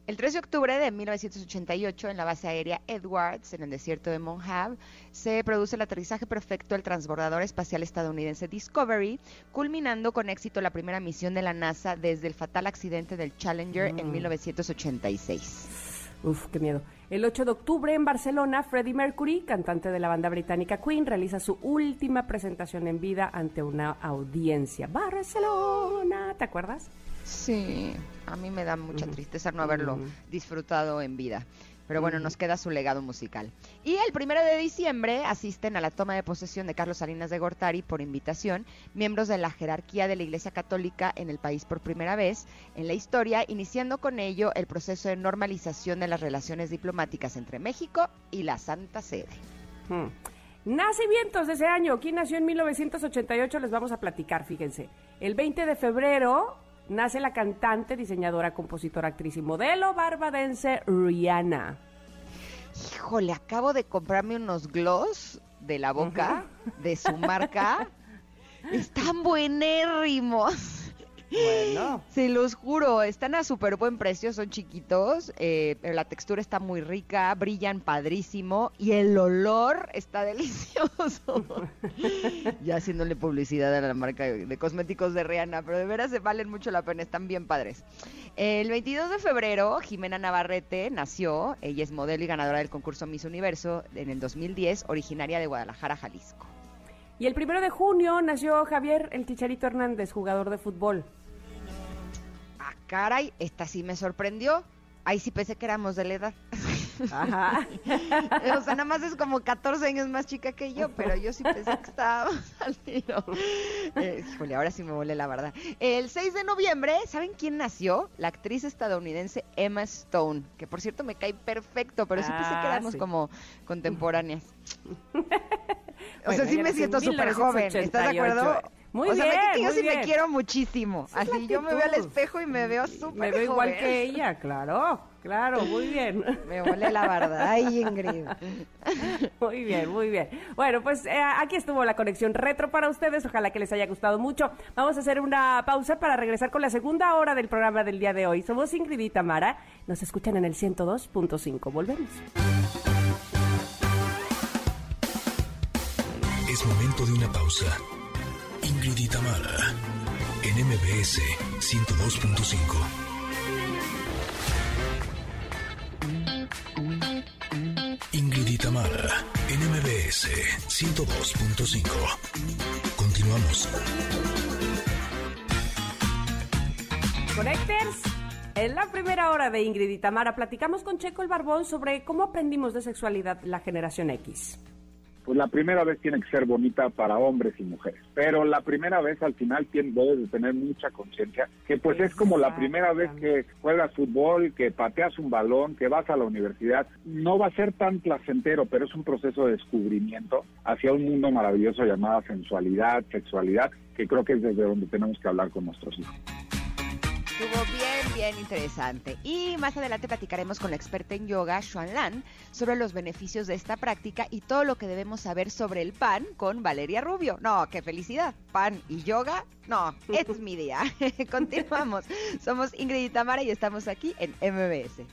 El 3 de octubre de 1988, en la base aérea Edwards, en el desierto de Mojave, se produce el aterrizaje perfecto del transbordador espacial estadounidense Discovery, culminando con éxito la primera misión de la NASA desde el fatal accidente del Challenger en Mm. 1986. Uf, qué miedo. El 8 de octubre en Barcelona, Freddie Mercury, cantante de la banda británica Queen, realiza su última presentación en vida ante una audiencia. Barcelona, ¿te acuerdas? Sí, a mí me da mucha tristeza no haberlo disfrutado en vida. Pero bueno, nos queda su legado musical. Y el primero de diciembre asisten a la toma de posesión de Carlos Salinas de Gortari por invitación, miembros de la jerarquía de la Iglesia Católica en el país por primera vez en la historia, iniciando con ello el proceso de normalización de las relaciones diplomáticas entre México y la Santa Sede. Hmm. Nacimientos de ese año. ¿Quién nació en 1988? Les vamos a platicar, fíjense. El 20 de febrero nace la cantante, diseñadora, compositora, actriz y modelo barbadense Rihanna. Híjole, acabo de comprarme unos gloss de la boca de su marca. Están buenérrimos. Bueno. Se los juro, están a súper buen precio, son chiquitos, eh, pero la textura está muy rica, brillan padrísimo y el olor está delicioso. ya haciéndole publicidad a la marca de cosméticos de Rihanna, pero de veras se valen mucho la pena, están bien padres. El 22 de febrero, Jimena Navarrete nació, ella es modelo y ganadora del concurso Miss Universo en el 2010, originaria de Guadalajara, Jalisco. Y el primero de junio nació Javier El Chicharito Hernández, jugador de fútbol. Ah, caray, esta sí me sorprendió. Ahí sí pensé que éramos de la edad. Ajá. o sea, nada más es como 14 años más chica que yo, pero yo sí pensé que estábamos al tiro. Eh, híjole, ahora sí me volé la verdad. El 6 de noviembre, ¿saben quién nació? La actriz estadounidense Emma Stone, que por cierto me cae perfecto, pero sí pensé que Ah, éramos sí. como contemporáneas. o Bueno, sea, sí me siento en súper joven, ¿estás de acuerdo? 1988. Muy o sea, bien, que yo sí me bien. quiero muchísimo. Así yo me veo al espejo y me veo súper Me veo igual joven. que ella, claro, claro, muy bien. Me volé la barda. Ay, Ingrid. Muy bien, muy bien. Bueno, pues eh, aquí estuvo la conexión retro para ustedes. Ojalá que les haya gustado mucho. Vamos a hacer una pausa para regresar con la segunda hora del programa del día de hoy. Somos Ingrid y Tamara. Nos escuchan en el 102.5. Volvemos. Es momento de una pausa. Ingrid y Tamara, en MBS 102.5. Ingrid y Tamara, en MBS 102.5. Continuamos. Connectors. En la primera hora de Ingrid y Tamara platicamos con Checo el Barbón sobre cómo aprendimos de sexualidad la generación X pues la primera vez tiene que ser bonita para hombres y mujeres. Pero la primera vez al final debes de tener mucha conciencia que pues es como la primera vez que juegas fútbol, que pateas un balón, que vas a la universidad. No va a ser tan placentero, pero es un proceso de descubrimiento hacia un mundo maravilloso llamado sensualidad, sexualidad, que creo que es desde donde tenemos que hablar con nuestros hijos. Estuvo bien, interesante. Y más adelante platicaremos con la experta en yoga, Xuan Lan, sobre los beneficios de esta práctica y todo lo que debemos saber sobre el pan con Valeria Rubio. No, qué felicidad. Pan y yoga. No, es mi día. Continuamos. Somos Ingrid y Tamara y estamos aquí en MBS.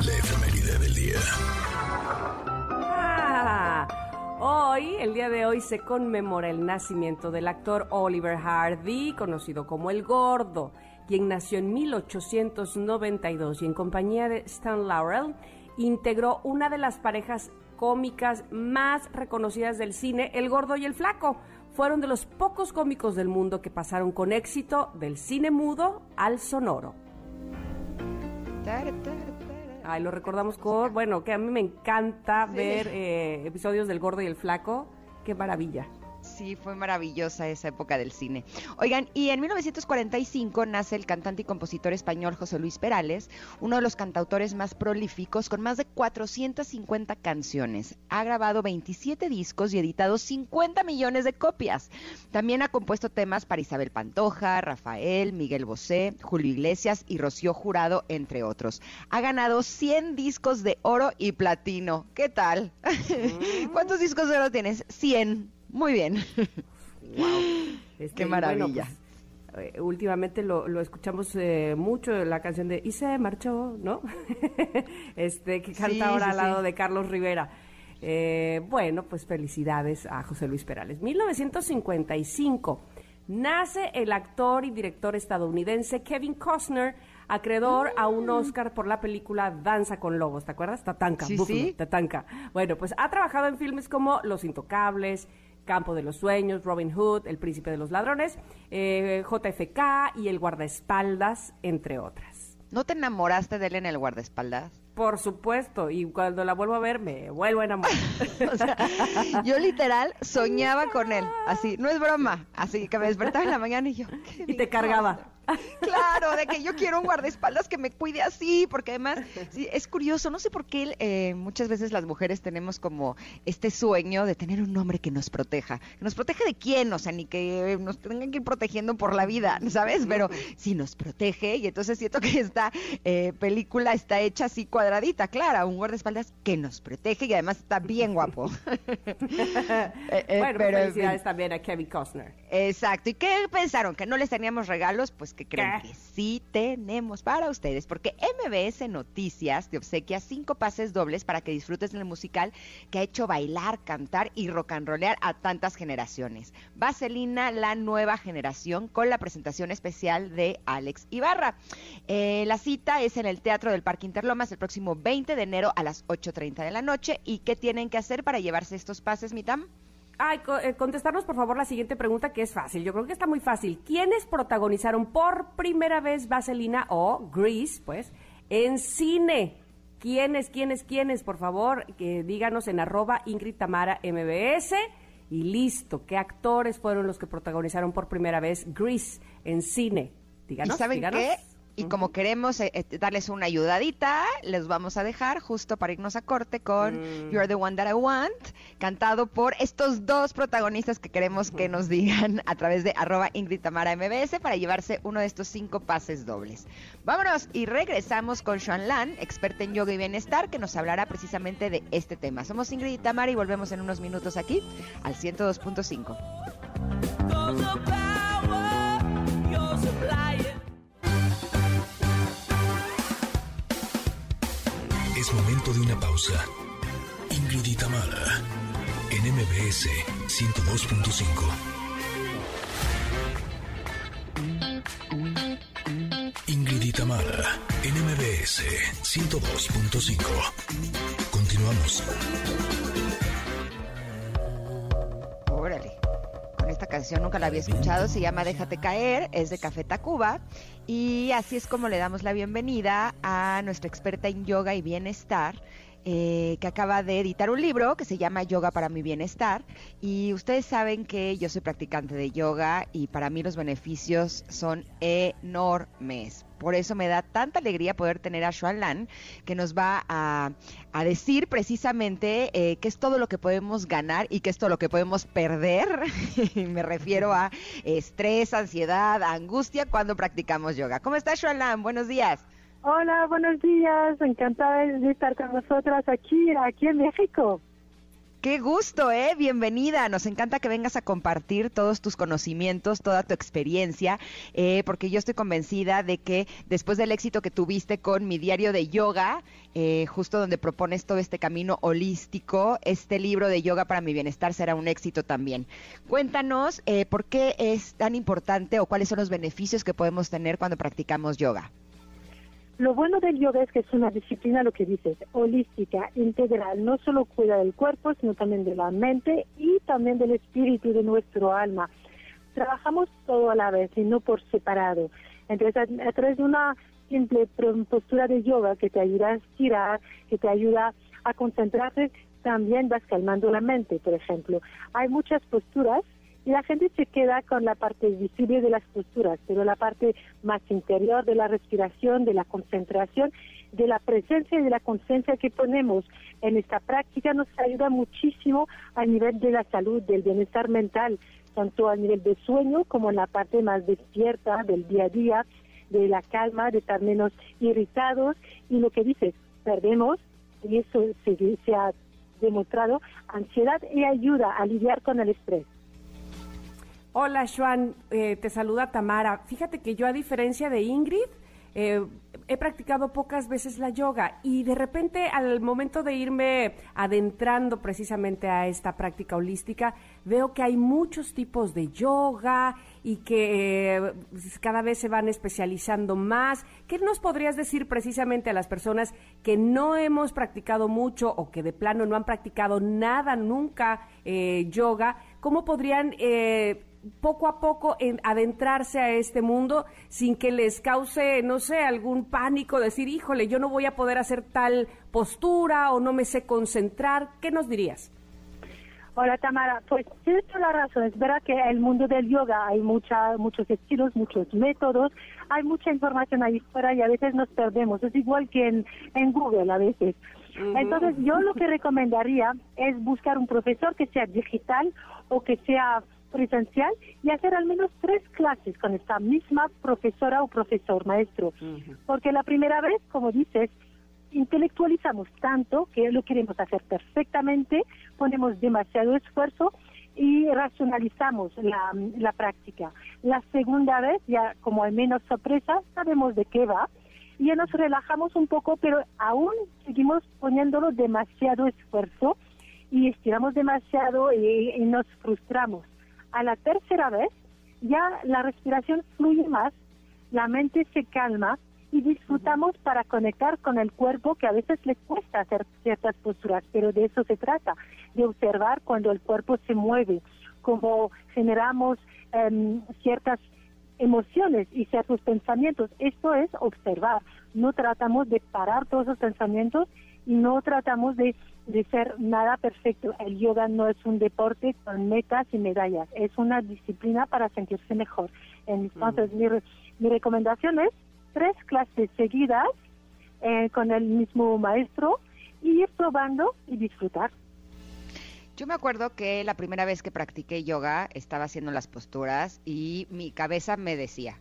La efeméride del día. Hoy, el día de hoy, se conmemora el nacimiento del actor Oliver Hardy, conocido como El Gordo, quien nació en 1892 y en compañía de Stan Laurel integró una de las parejas cómicas más reconocidas del cine, El Gordo y el Flaco. Fueron de los pocos cómicos del mundo que pasaron con éxito del cine mudo al sonoro. Ay, lo recordamos con, bueno, que a mí me encanta ver eh, episodios del Gordo y el Flaco. Qué maravilla. Sí, fue maravillosa esa época del cine. Oigan, y en 1945 nace el cantante y compositor español José Luis Perales, uno de los cantautores más prolíficos, con más de 450 canciones. Ha grabado 27 discos y editado 50 millones de copias. También ha compuesto temas para Isabel Pantoja, Rafael, Miguel Bosé, Julio Iglesias y Rocío Jurado, entre otros. Ha ganado 100 discos de oro y platino. ¿Qué tal? Mm. ¿Cuántos discos de oro tienes? 100. Muy bien. Wow. Qué este, maravilla. Pues, eh, últimamente lo, lo escuchamos eh, mucho, la canción de Y se marchó, ¿no? este que canta ahora al lado de Carlos Rivera. Eh, bueno, pues felicidades a José Luis Perales. 1955 nace el actor y director estadounidense Kevin Costner, acreedor a un mm. Oscar por la película Danza con Lobos, ¿te acuerdas? Tatanka, sí, sí. Tatanka. Bueno, pues ha trabajado en filmes como Los Intocables, Campo de los Sueños, Robin Hood, El Príncipe de los Ladrones, eh, JFK y El Guardaespaldas, entre otras. ¿No te enamoraste de él en El Guardaespaldas? Por supuesto, y cuando la vuelvo a ver me vuelvo a enamorar. o sea, yo literal soñaba con él, así, no es broma, así que me despertaba en la mañana y yo... y te cargaba. Claro, de que yo quiero un guardaespaldas que me cuide así, porque además sí, es curioso, no sé por qué eh, muchas veces las mujeres tenemos como este sueño de tener un hombre que nos proteja. ¿Que nos protege de quién? O sea, ni que nos tengan que ir protegiendo por la vida, ¿sabes? Pero sí nos protege y entonces siento que esta eh, película está hecha así cuadradita, clara, un guardaespaldas que nos protege y además está bien guapo. Eh, bueno, pero, felicidades también a Kevin Costner. Exacto. ¿Y qué pensaron? ¿Que no les teníamos regalos? Pues que creen que sí tenemos para ustedes, porque MBS Noticias te obsequia cinco pases dobles para que disfrutes del musical que ha hecho bailar, cantar y rock and rollear a tantas generaciones. Vaselina, la nueva generación, con la presentación especial de Alex Ibarra. Eh, la cita es en el Teatro del Parque Interlomas el próximo 20 de enero a las 8.30 de la noche. ¿Y qué tienen que hacer para llevarse estos pases, Mitam? Ay, eh, contestarnos por favor la siguiente pregunta que es fácil. Yo creo que está muy fácil. ¿Quiénes protagonizaron por primera vez Vaselina o Grease, pues, en cine? ¿Quiénes, quiénes, quiénes? Por favor, que díganos en arroba Ingrid Tamara MBS. Y listo, ¿qué actores fueron los que protagonizaron por primera vez Grease en cine? Díganos, ¿Y saben qué? Y como queremos eh, eh, darles una ayudadita, les vamos a dejar justo para irnos a corte con mm. You're the One That I Want, cantado por estos dos protagonistas que queremos que nos digan a través de arroba Ingrid Tamara MBS para llevarse uno de estos cinco pases dobles. Vámonos y regresamos con Sean Lan, experta en yoga y bienestar, que nos hablará precisamente de este tema. Somos Ingrid y Tamara y volvemos en unos minutos aquí al 102.5. Es momento de una pausa. Ingrid y Tamara, en MBS 102.5. Ingrid y Tamara, NMBS 102.5. Continuamos. Órale. Con esta canción nunca la había escuchado, se llama Déjate caer, es de Café Tacuba y así es como le damos la bienvenida a nuestra experta en yoga y bienestar, eh, que acaba de editar un libro que se llama Yoga para mi bienestar. Y ustedes saben que yo soy practicante de yoga y para mí los beneficios son enormes. Por eso me da tanta alegría poder tener a Xuan Lan, que nos va a, decir precisamente eh, qué es todo lo que podemos ganar y qué es todo lo que podemos perder. me refiero a estrés, ansiedad, angustia cuando practicamos yoga. ¿Cómo está Xuan Lan? Buenos días. Hola, buenos días. Encantada de estar con nosotras aquí, aquí en México. Qué gusto, ¿eh? Bienvenida. Nos encanta que vengas a compartir todos tus conocimientos, toda tu experiencia, eh, porque yo estoy convencida de que después del éxito que tuviste con mi diario de yoga, eh, justo donde propones todo este camino holístico, este libro de yoga para mi bienestar será un éxito también. Cuéntanos eh, por qué es tan importante o cuáles son los beneficios que podemos tener cuando practicamos yoga. Lo bueno del yoga es que es una disciplina, lo que dices, holística, integral. No solo cuida del cuerpo, sino también de la mente y también del espíritu de nuestro alma. Trabajamos todo a la vez y no por separado. Entonces, a, través de una simple postura de yoga que te ayuda a estirar, que te ayuda a concentrarte, también vas calmando la mente, por ejemplo. Hay muchas posturas y la gente se queda con la parte visible de las posturas, pero la parte más interior de la respiración, de la concentración, de la presencia y de la conciencia que ponemos en esta práctica nos ayuda muchísimo a nivel de la salud, del bienestar mental, tanto a nivel de sueño como en la parte más despierta del día a día, de la calma, de estar menos irritados y lo que dices, perdemos, y eso se, se ha demostrado, ansiedad y ayuda a lidiar con el estrés. Hola, Joan, eh, te saluda Tamara. Fíjate que yo, a diferencia de Ingrid, eh, he practicado pocas veces la yoga y de repente al momento de irme adentrando precisamente a esta práctica holística, veo que hay muchos tipos de yoga y que eh, cada vez se van especializando más. ¿Qué nos podrías decir precisamente a las personas que no hemos practicado mucho o que de plano no han practicado nada nunca yoga? ¿Cómo podrían poco a poco en adentrarse a este mundo sin que les cause, no sé, algún pánico, decir, híjole, yo no voy a poder hacer tal postura o no me sé concentrar. ¿Qué nos dirías? Hola Tamara, pues tienes toda la razón. Es verdad que en el mundo del yoga hay mucha, muchos estilos, muchos métodos, hay mucha información ahí fuera y a veces nos perdemos. Es igual que en, en Google a veces. Entonces yo lo que recomendaría es buscar un profesor que sea digital o que sea presencial y hacer al menos tres clases con esta misma profesora o profesor maestro. Porque la primera vez, como dices, intelectualizamos tanto que lo queremos hacer perfectamente, ponemos demasiado esfuerzo y racionalizamos la, la práctica. La segunda vez, ya como hay menos sorpresa, sabemos de qué va y ya nos relajamos un poco, pero aún seguimos poniéndolo demasiado esfuerzo y estiramos demasiado y nos frustramos a la tercera vez ya la respiración fluye más, la mente se calma y disfrutamos para conectar con el cuerpo que a veces le cuesta hacer ciertas posturas, pero de eso se trata, de observar cuando el cuerpo se mueve, cómo generamos em, ciertas emociones y ciertos pensamientos. Esto es observar. No tratamos de parar todos esos pensamientos no tratamos de, de ser nada perfecto. El yoga no es un deporte con metas y medallas, es una disciplina para sentirse mejor. Entonces, mi, mi recomendación es tres clases seguidas eh, con el mismo maestro y ir probando y disfrutar. Yo me acuerdo que la primera vez que practiqué yoga estaba haciendo las posturas y mi cabeza me decía,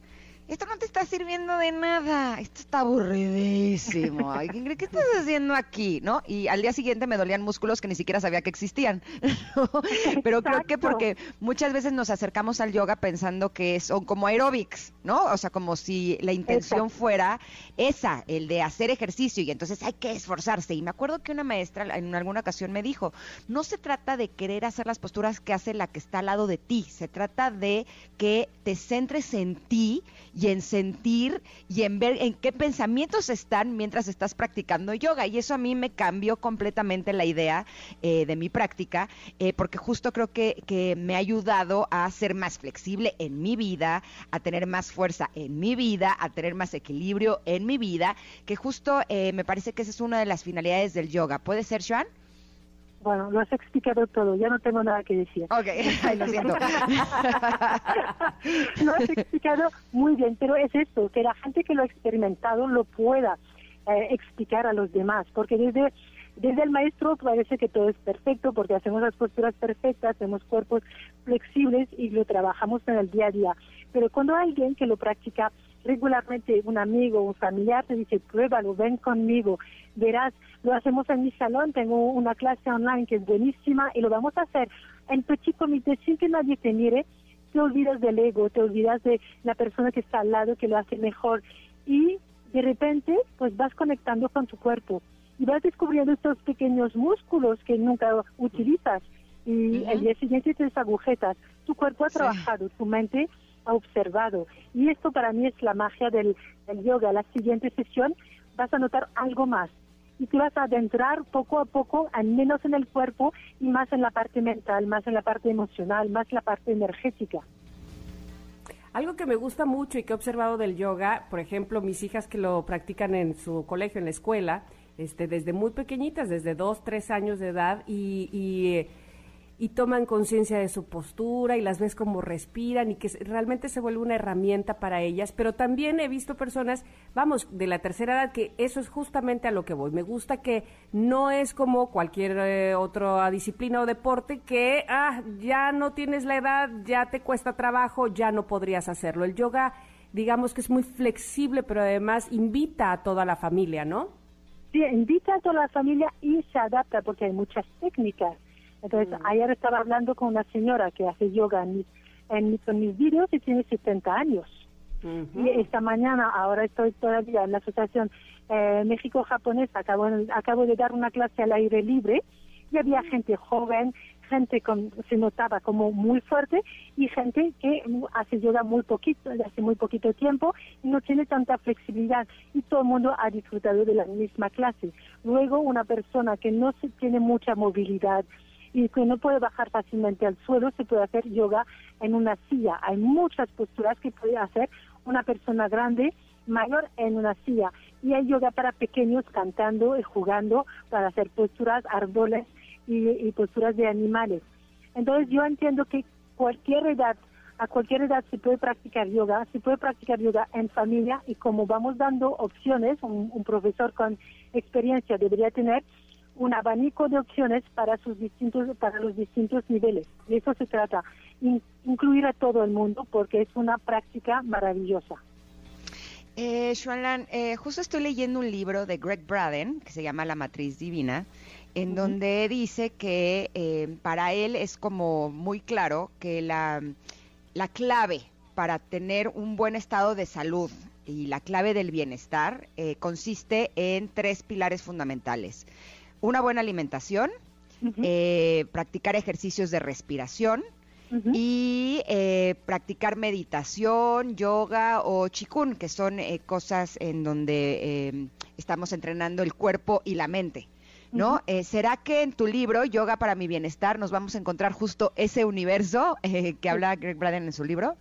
esto no te está sirviendo de nada, esto está aburridísimo. Ay, ¿qué estás haciendo aquí? ¿No? Y al día siguiente me dolían músculos que ni siquiera sabía que existían. Pero creo que porque muchas veces nos acercamos al yoga pensando que son como aeróbics, ¿no? O sea, como si la intención fuera esa, el de hacer ejercicio y entonces hay que esforzarse. Y me acuerdo que una maestra en alguna ocasión me dijo, no se trata de querer hacer las posturas que hace la que está al lado de ti, se trata de que te centres en ti y en sentir y en ver en qué pensamientos están mientras estás practicando yoga. Y eso a mí me cambió completamente la idea eh, de mi práctica, eh, porque justo creo que, que me ha ayudado a ser más flexible en mi vida, a tener más fuerza en mi vida, a tener más equilibrio en mi vida, que justo eh, me parece que esa es una de las finalidades del yoga. ¿Puede ser, Joan? Bueno, lo has explicado todo, ya no tengo nada que decir. Ok, Ay, lo siento. lo has explicado muy bien, pero es esto, que la gente que lo ha experimentado lo pueda eh, explicar a los demás, porque desde desde el maestro parece que todo es perfecto porque hacemos las posturas perfectas, hacemos cuerpos flexibles y lo trabajamos en el día a día. Pero cuando alguien que lo practica regularmente, un amigo, un familiar, te dice, pruébalo, ven conmigo, verás, lo hacemos en mi salón, tengo una clase online que es buenísima y lo vamos a hacer. En petit comité sin que nadie te mire, te olvidas del ego, te olvidas de la persona que está al lado que lo hace mejor y de repente pues vas conectando con tu cuerpo y vas descubriendo estos pequeños músculos que nunca utilizas y el día siguiente tienes agujetas. Tu cuerpo ha trabajado, tu mente observado y esto para mí es la magia del, yoga. La siguiente sesión vas a notar algo más y te vas a adentrar poco a poco, al menos en el cuerpo y más en la parte mental, más en la parte emocional, más en la parte energética. Algo que me gusta mucho y que he observado del yoga, por ejemplo, mis hijas que lo practican en su colegio, en la escuela, este, desde muy pequeñitas, desde dos, tres años de edad, y, y, toman conciencia de su postura y las ves como respiran y que realmente se vuelve una herramienta para ellas. Pero también he visto personas, vamos, de la tercera edad, que eso es justamente a lo que voy. Me gusta que no es como cualquier eh, otra disciplina o deporte que, ah, ya no tienes la edad, ya te cuesta trabajo, ya no podrías hacerlo. El yoga, digamos que es muy flexible, pero además invita a toda la familia, ¿no? Sí, invita a toda la familia y se adapta porque hay muchas técnicas. Entonces, mm. ayer estaba hablando con una señora que hace yoga en mis, en, mis vídeos y tiene 70 años. Y esta mañana, ahora estoy todavía en la Asociación eh, México-Japonesa, acabo, acabo de dar una clase al aire libre y había gente joven, gente con, se notaba como muy fuerte y gente que hace yoga muy poquito, hace muy poquito tiempo y no tiene tanta flexibilidad y todo el mundo ha disfrutado de la misma clase. Luego una persona que no se tiene mucha movilidad y que no puede bajar fácilmente al suelo, se puede hacer yoga en una silla. Hay muchas posturas que puede hacer una persona grande mayor en una silla. Y hay yoga para pequeños cantando y jugando para hacer posturas, árboles y, posturas de animales. Entonces yo entiendo que cualquier edad, a cualquier edad se puede practicar yoga, se puede practicar yoga en familia y como vamos dando opciones, un, profesor con experiencia debería tener un abanico de opciones para sus distintos para los distintos niveles. De eso se trata, incluir a todo el mundo porque es una práctica maravillosa. Eh, eh, justo estoy leyendo un libro de Greg Braden que se llama La Matriz Divina en donde dice que eh, para él es como muy claro que la, la clave para tener un buen estado de salud y la clave del bienestar eh, consiste en tres pilares fundamentales. Una buena alimentación, eh, practicar ejercicios de respiración y practicar meditación, yoga o chikun, que son cosas en donde estamos entrenando el cuerpo y la mente. ¿no? Eh, ¿Será que en tu libro, Yoga para mi Bienestar, nos vamos a encontrar justo ese universo eh, que habla Greg Braden en su libro?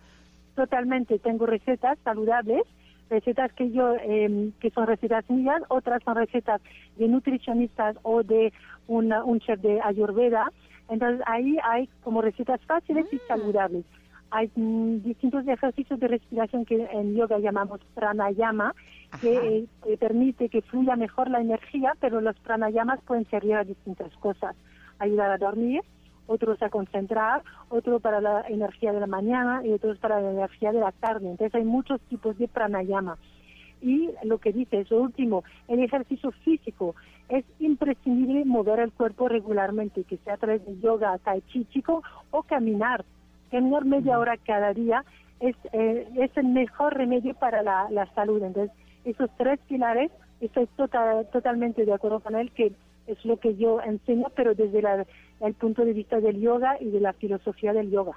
Totalmente, tengo recetas saludables, recetas que yo, em, que son recetas mías, otras son recetas de nutricionistas o de una, un chef de Ayurveda. Entonces ahí hay como recetas fáciles y mm. saludables. Hay mm, distintos ejercicios de respiración que en yoga llamamos pranayama, que eh, permite que fluya mejor la energía, pero los pranayamas pueden servir a distintas cosas. Ayudar a dormir, otros a concentrar, otro para la energía de la mañana y otros para la energía de la tarde. Entonces hay muchos tipos de pranayama. Y lo que dice es lo último, el ejercicio físico. Es imprescindible mover el cuerpo regularmente, que sea a través de yoga, tai chi chico o caminar. Caminar media hora cada día es, eh, es el mejor remedio para la, la salud. Entonces, esos tres pilares, estoy tota-, totalmente de acuerdo con él, que es lo que yo enseño, pero desde el punto de vista del yoga y de la filosofía del yoga.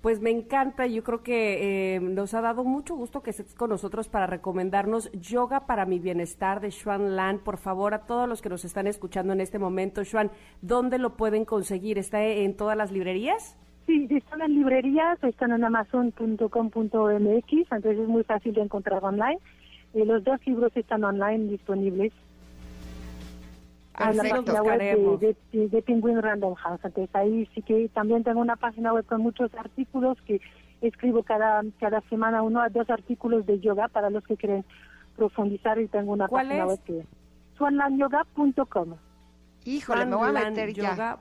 Pues me encanta, yo creo que eh, nos ha dado mucho gusto que estés con nosotros para recomendarnos Yoga para mi bienestar de Xuan Lan. Por favor, a todos los que nos están escuchando en este momento, Xuan, ¿dónde lo pueden conseguir? ¿Está en todas las librerías? Sí, están en librerías, están en amazon.com.mx, entonces es muy fácil de encontrar online. Eh, los dos libros están online disponibles en la página web de, de, de, Penguin Random House. Entonces ahí sí que también tengo una página web con muchos artículos que escribo cada, cada semana uno a dos artículos de yoga para los que quieren profundizar y tengo una página web que es swanlandyoga.com. Híjole, me voy a meter ya.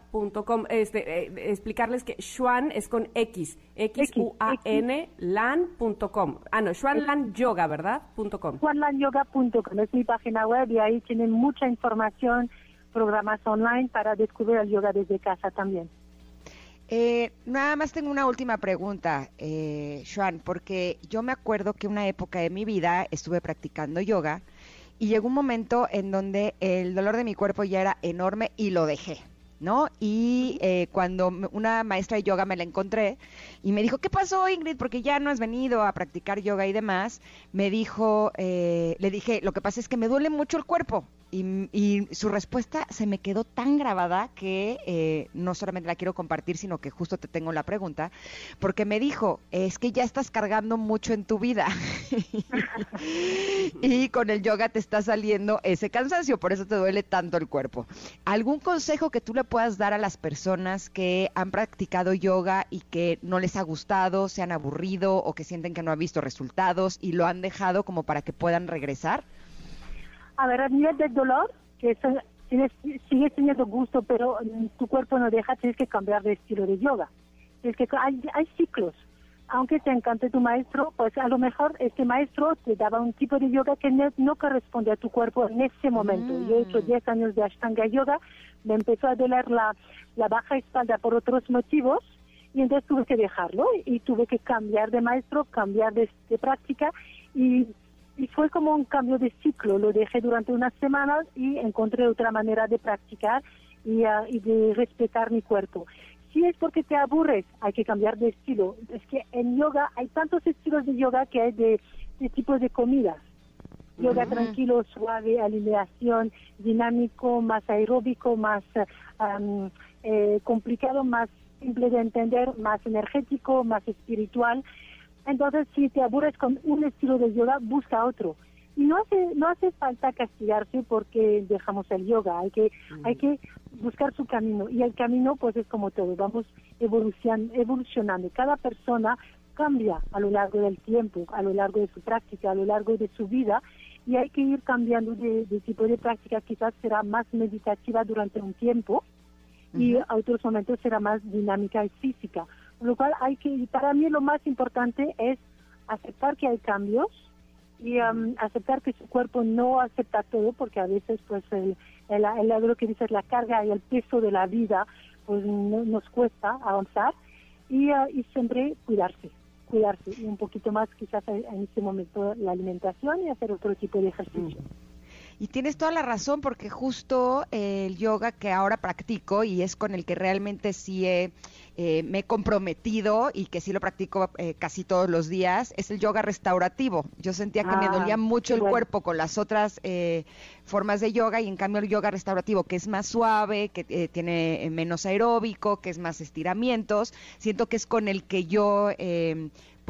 Este, eh, explicarles que Xuan es con X, X-U-A-N, lan.com. Ah, no, Xuan Yoga, ¿verdad? .com. Xuanlanyoga.com es mi página web y ahí tienen mucha información, programas online para descubrir el yoga desde casa también. Eh, nada más tengo una última pregunta, eh, Xuan, porque yo me acuerdo que una época de mi vida estuve practicando yoga y llegó un momento en donde el dolor de mi cuerpo ya era enorme y lo dejé. ¿No? Y eh, cuando una maestra de yoga me la encontré y me dijo, ¿qué pasó Ingrid? Porque ya no has venido a practicar yoga y demás, me dijo, eh, le dije, lo que pasa es que me duele mucho el cuerpo. Y, su respuesta se me quedó tan grabada que eh, no solamente la quiero compartir, sino que justo te tengo la pregunta, porque me dijo, es que ya estás cargando mucho en tu vida y con el yoga te está saliendo ese cansancio, por eso te duele tanto el cuerpo. ¿Algún consejo que tú le puedas dar a las personas que han practicado yoga y que no les ha gustado, se han aburrido o que sienten que no han visto resultados y lo han dejado como para que puedan regresar? a ver, a nivel del dolor, que tienes, sigues teniendo gusto, pero tu cuerpo no deja, tienes que cambiar de estilo de yoga. Es que hay, hay ciclos. Aunque te encante tu maestro, pues a lo mejor este maestro te daba un tipo de yoga que no, corresponde a tu cuerpo en ese momento. Yo he hecho 10 mm. años de Ashtanga Yoga, me empezó a doler la, la baja espalda por otros motivos y entonces tuve que dejarlo y tuve que cambiar de maestro, cambiar de, de práctica y y fue como un cambio de ciclo. Lo dejé durante unas semanas y encontré otra manera de practicar y, ah, y, de respetar mi cuerpo. Si es porque te aburres, hay que cambiar de estilo. Es que en yoga hay tantos estilos de yoga que hay de, de tipos de comidas. Yoga tranquilo, suave, alineación, dinámico, más aeróbico, más eh, complicado, más simple de entender, más energético, más espiritual. Entonces, si te aburres con un estilo de yoga, busca otro. Y no hace, no hace falta castigarse porque dejamos el yoga, hay que, mm. hay que buscar su camino. Y el camino, pues es como todo, vamos evolucionando. Cada persona cambia a lo largo del tiempo, a lo largo de su práctica, a lo largo de su vida, y hay que ir cambiando de, tipo de práctica. Quizás será más meditativa durante un tiempo y a otros momentos será más dinámica y física lo cual hay que, para mí lo más importante es aceptar que hay cambios y um, aceptar que su cuerpo no acepta todo, porque a veces pues el, el, el lo que dices, la carga y el peso de la vida pues nos cuesta avanzar y, uh, y siempre cuidarse, cuidarse y un poquito más quizás en este momento la alimentación y hacer otro tipo de ejercicio. Y tienes toda la razón porque justo el yoga que ahora practico y es con el que realmente sí he, eh, me he comprometido y que sí lo practico eh, casi todos los días es el yoga restaurativo. Yo sentía que me ah, dolía mucho el cuerpo con las otras eh, formas de yoga y en cambio el yoga restaurativo que es más suave, que tiene menos aeróbico, que es más estiramientos, siento que es con el que yo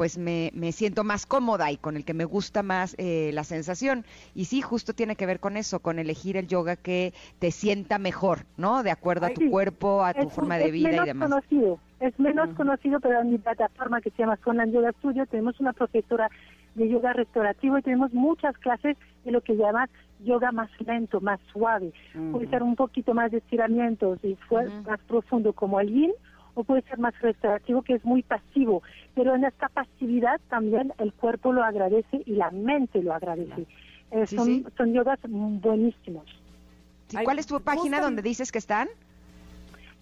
pues me, me, siento más cómoda y con el que me gusta más eh, la sensación. Y sí, justo tiene que ver con eso, con elegir el yoga que te sienta mejor, ¿no? De acuerdo a tu cuerpo, a tu forma de vida y demás. Conocido. Es menos conocido, pero en mi plataforma que se llama Sonan Yoga Studio tenemos una profesora de yoga restaurativo y tenemos muchas clases de lo que llaman yoga más lento, más suave. Puede ser un poquito más de estiramientos y fue más profundo como el yin o puede ser más restaurativo, que es muy pasivo. Pero en esta pasividad también el cuerpo lo agradece y la mente lo agradece. Eh, son, son yogas buenísimos. ¿Cuál es tu página donde dices que están?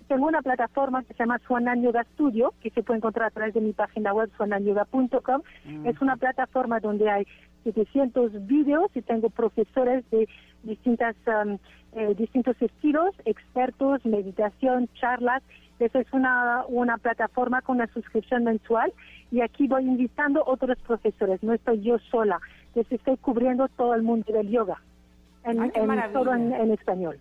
Tengo una plataforma que se llama Swanan Yoga Studio, que se puede encontrar a través de mi página web swananyoga.com. Es una plataforma donde hay 700 vídeos y tengo profesores de distintas, um, eh, distintos estilos, expertos, meditación, charlas Eso es una, una plataforma con una suscripción mensual y aquí voy invitando otros profesores, no estoy yo sola, entonces estoy cubriendo todo el mundo del yoga, en, Ay, qué en- maravilla. todo en, en español.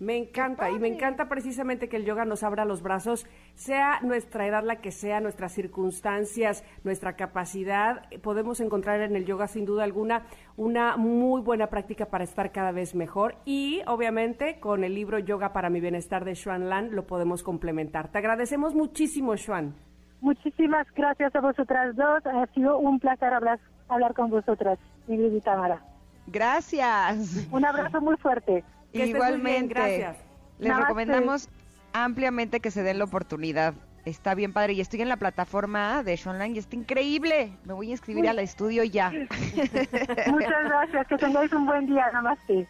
Me encanta y me encanta precisamente que el yoga nos abra los brazos, sea nuestra edad la que sea, nuestras circunstancias, nuestra capacidad, podemos encontrar en el yoga sin duda alguna una muy buena práctica para estar cada vez mejor y obviamente con el libro Yoga para mi bienestar de Xuan Lan lo podemos complementar. Te agradecemos muchísimo, Xuan. Muchísimas gracias a vosotras dos, ha sido un placer hablar, hablar con vosotras, Ingrid y Tamara. Gracias. Un abrazo muy fuerte. Que muy bien, Igualmente. gracias. Les Namaste. recomendamos ampliamente que se den la oportunidad. Está bien padre. Y estoy en la plataforma de Shonline y está increíble. Me voy a inscribir al estudio ya. Muchas gracias, que tengáis un buen día, namaste.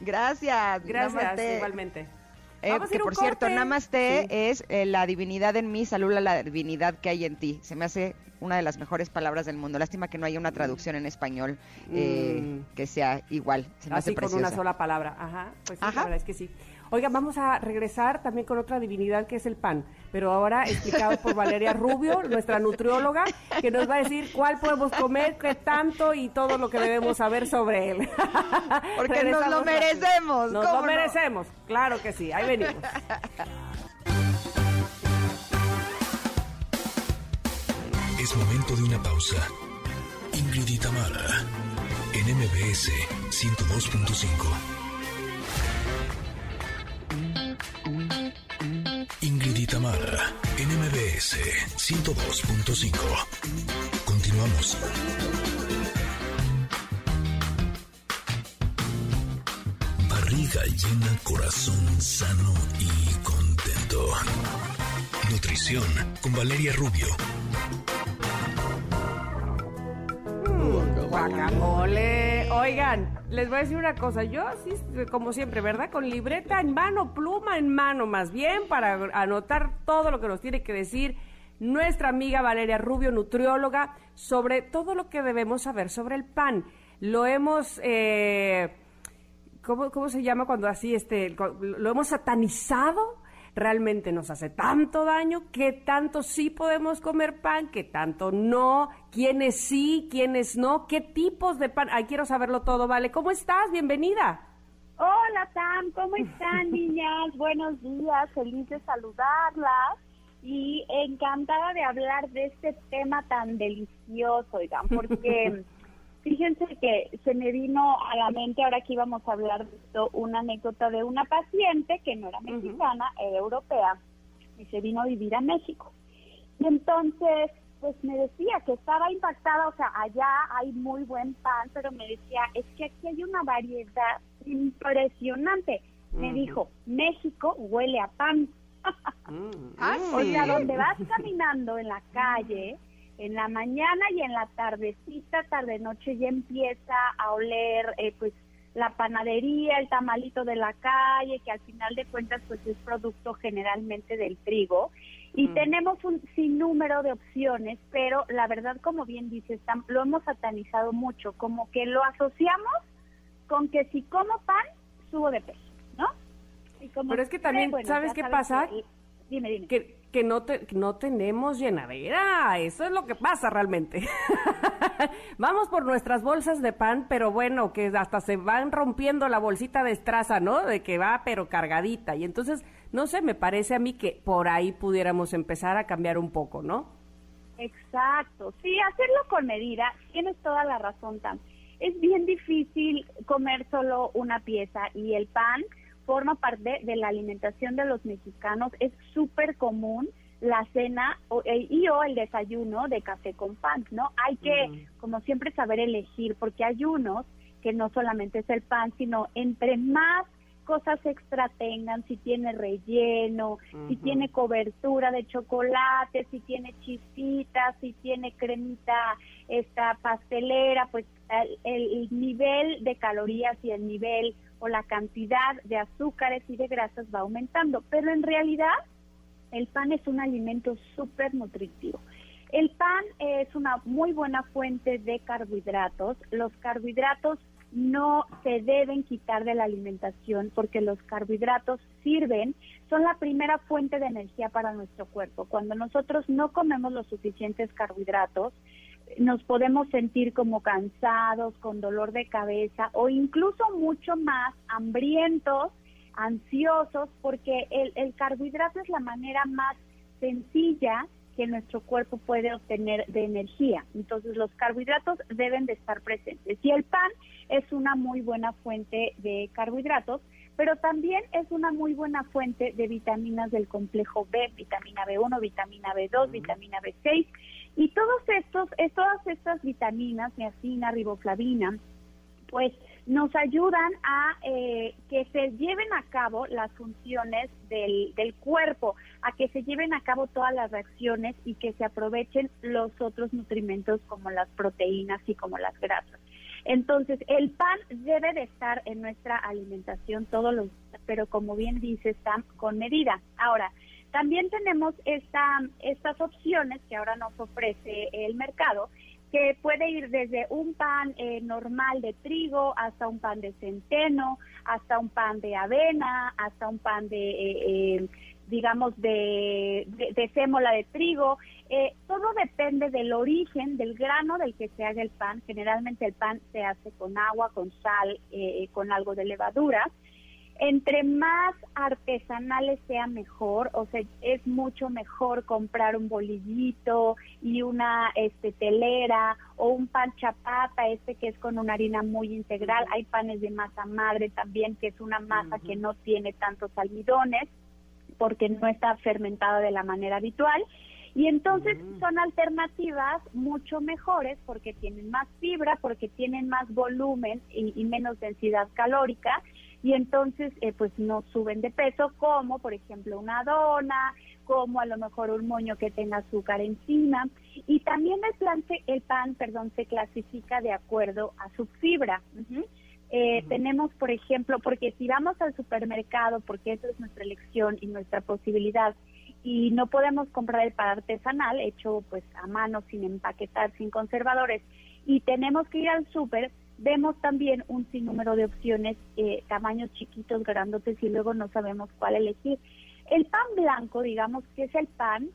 Gracias. Gracias, Namaste. igualmente. Eh, Vamos a que ir a un por cierto, corte. Namaste Sí. es eh, la divinidad en mí, saluda la divinidad que hay en ti. Se me hace una de las mejores palabras del mundo. Lástima que no haya una traducción en español eh, Mm. que sea igual. Se me hace Así con preciosa. una sola palabra. Ajá, pues sí, Ajá. la verdad es que sí. Oiga, vamos a regresar también con otra divinidad que es el pan, pero ahora explicado por Valeria Rubio, nuestra nutrióloga, que nos va a decir cuál podemos comer, qué tanto y todo lo que debemos saber sobre él. Porque nos lo merecemos, Nos ¿cómo lo no? merecemos, claro que sí. Ahí venimos. Es momento de una pausa. Ingrid y Tamara, en MBS 102.5. Ingrid y Tamara, en MBS 102.5. Continuamos. Barriga llena, corazón sano y contento. Nutrición con Valeria Rubio. Guacamole. Oigan, les voy a decir una cosa. Yo, sí, como siempre, ¿verdad? Con libreta en mano, pluma en mano, más bien, para anotar todo lo que nos tiene que decir nuestra amiga Valeria Rubio, nutrióloga, sobre todo lo que debemos saber sobre el pan. Lo hemos. Eh, ¿cómo, ¿Cómo se llama cuando así este, lo hemos satanizado? ¿Realmente nos hace tanto daño? ¿Qué tanto sí podemos comer pan? ¿Qué tanto no? ¿Quiénes sí? ¿Quiénes no? ¿Qué tipos de pan? Ay, quiero saberlo todo, ¿vale? ¿Cómo estás? Bienvenida. Hola Tam, ¿cómo están niñas? Buenos días, feliz de saludarlas y encantada de hablar de este tema tan delicioso, oigan, porque fíjense que se me vino a la mente ahora que íbamos a hablar de esto una anécdota de una paciente que no era mexicana, era europea y se vino a vivir a México. Y entonces, pues me decía que estaba impactada, o sea, allá hay muy buen pan, pero me decía, es que aquí hay una variedad impresionante. Me dijo, México huele a pan. Ah, O sí. sea, donde vas caminando en la calle, en la mañana y en la tardecita, tarde noche ya empieza a oler eh, pues la panadería, el tamalito de la calle, que al final de cuentas pues es producto generalmente del trigo. Y Mm. tenemos un sinnúmero de opciones, pero la verdad, como bien dices, lo hemos satanizado mucho, como que lo asociamos con que si como pan, subo de peso, ¿no? Y como Pero es que también, bueno, ¿sabes qué sabes pasa? que- dime, dime. Que, que no, te- no tenemos llenadera, eso es lo que pasa realmente. Vamos por nuestras bolsas de pan, pero bueno, que hasta se van rompiendo la bolsita de estraza, ¿no? De que va pero cargadita. Y entonces, no sé, me parece a mí que por ahí pudiéramos empezar a cambiar un poco, ¿no? Exacto, sí, hacerlo con medida, tienes toda la razón, Tam. Es bien difícil comer solo una pieza y el pan forma parte de la alimentación de los mexicanos. Es súper común la cena o, eh, y o el desayuno de café con pan, ¿no? Hay que, como siempre, saber elegir porque hay unos que no solamente es el pan, sino entre más cosas extra tengan, si tiene relleno, si tiene cobertura de chocolate, si tiene chispitas, si tiene cremita esta pastelera, pues el, el nivel de calorías y el nivel o la cantidad de azúcares y de grasas va aumentando. Pero en realidad el pan es un alimento súper nutritivo. El pan es una muy buena fuente de carbohidratos. Los carbohidratos no se deben quitar de la alimentación porque los carbohidratos sirven, son la primera fuente de energía para nuestro cuerpo. Cuando nosotros no comemos los suficientes carbohidratos, nos podemos sentir como cansados, con dolor de cabeza o incluso mucho más hambrientos, ansiosos, porque el, el carbohidrato es la manera más sencilla que nuestro cuerpo puede obtener de energía. Entonces los carbohidratos deben de estar presentes. Y el pan es una muy buena fuente de carbohidratos, pero también es una muy buena fuente de vitaminas del complejo B, vitamina B1, vitamina B2, vitamina B6 y todos estos, todas estas vitaminas, niacina, riboflavina, pues nos ayudan a eh, que se lleven a cabo las funciones del, del cuerpo, a que se lleven a cabo todas las reacciones y que se aprovechen los otros nutrimentos como las proteínas y como las grasas. Entonces, el pan debe de estar en nuestra alimentación todos los días, pero como bien dice, está con medida. Ahora, también tenemos esta, estas opciones que ahora nos ofrece el mercado, que puede ir desde un pan eh, normal de trigo hasta un pan de centeno, hasta un pan de avena, hasta un pan de, eh, eh, digamos, de, de, sémola de trigo. todo depende del origen, del grano del que se haga el pan. Generalmente el pan se hace con agua, con sal, con algo de levadura entre más artesanales sea mejor, o sea, es mucho mejor comprar un bolillito y una este telera o un pan chapata, este que es con una harina muy integral. Hay panes de masa madre también, que es una masa que no tiene tantos almidones porque no está fermentada de la manera habitual. Y entonces son alternativas mucho mejores porque tienen más fibra, porque tienen más volumen y menos densidad calórica y entonces eh, pues no suben de peso como por ejemplo una dona, como a lo mejor un moño que tenga azúcar encima. Y también el pan, el pan perdón, se clasifica de acuerdo a su fibra. Eh, tenemos, por ejemplo, porque si vamos al supermercado, porque esa es nuestra elección y nuestra posibilidad, y no podemos comprar el pan artesanal hecho pues a mano, sin empaquetar, sin conservadores, y tenemos que ir al súper, Vemos también un sinnúmero de opciones, eh, tamaños chiquitos, grandotes y luego no sabemos cuál elegir. El pan blanco, digamos que es el pan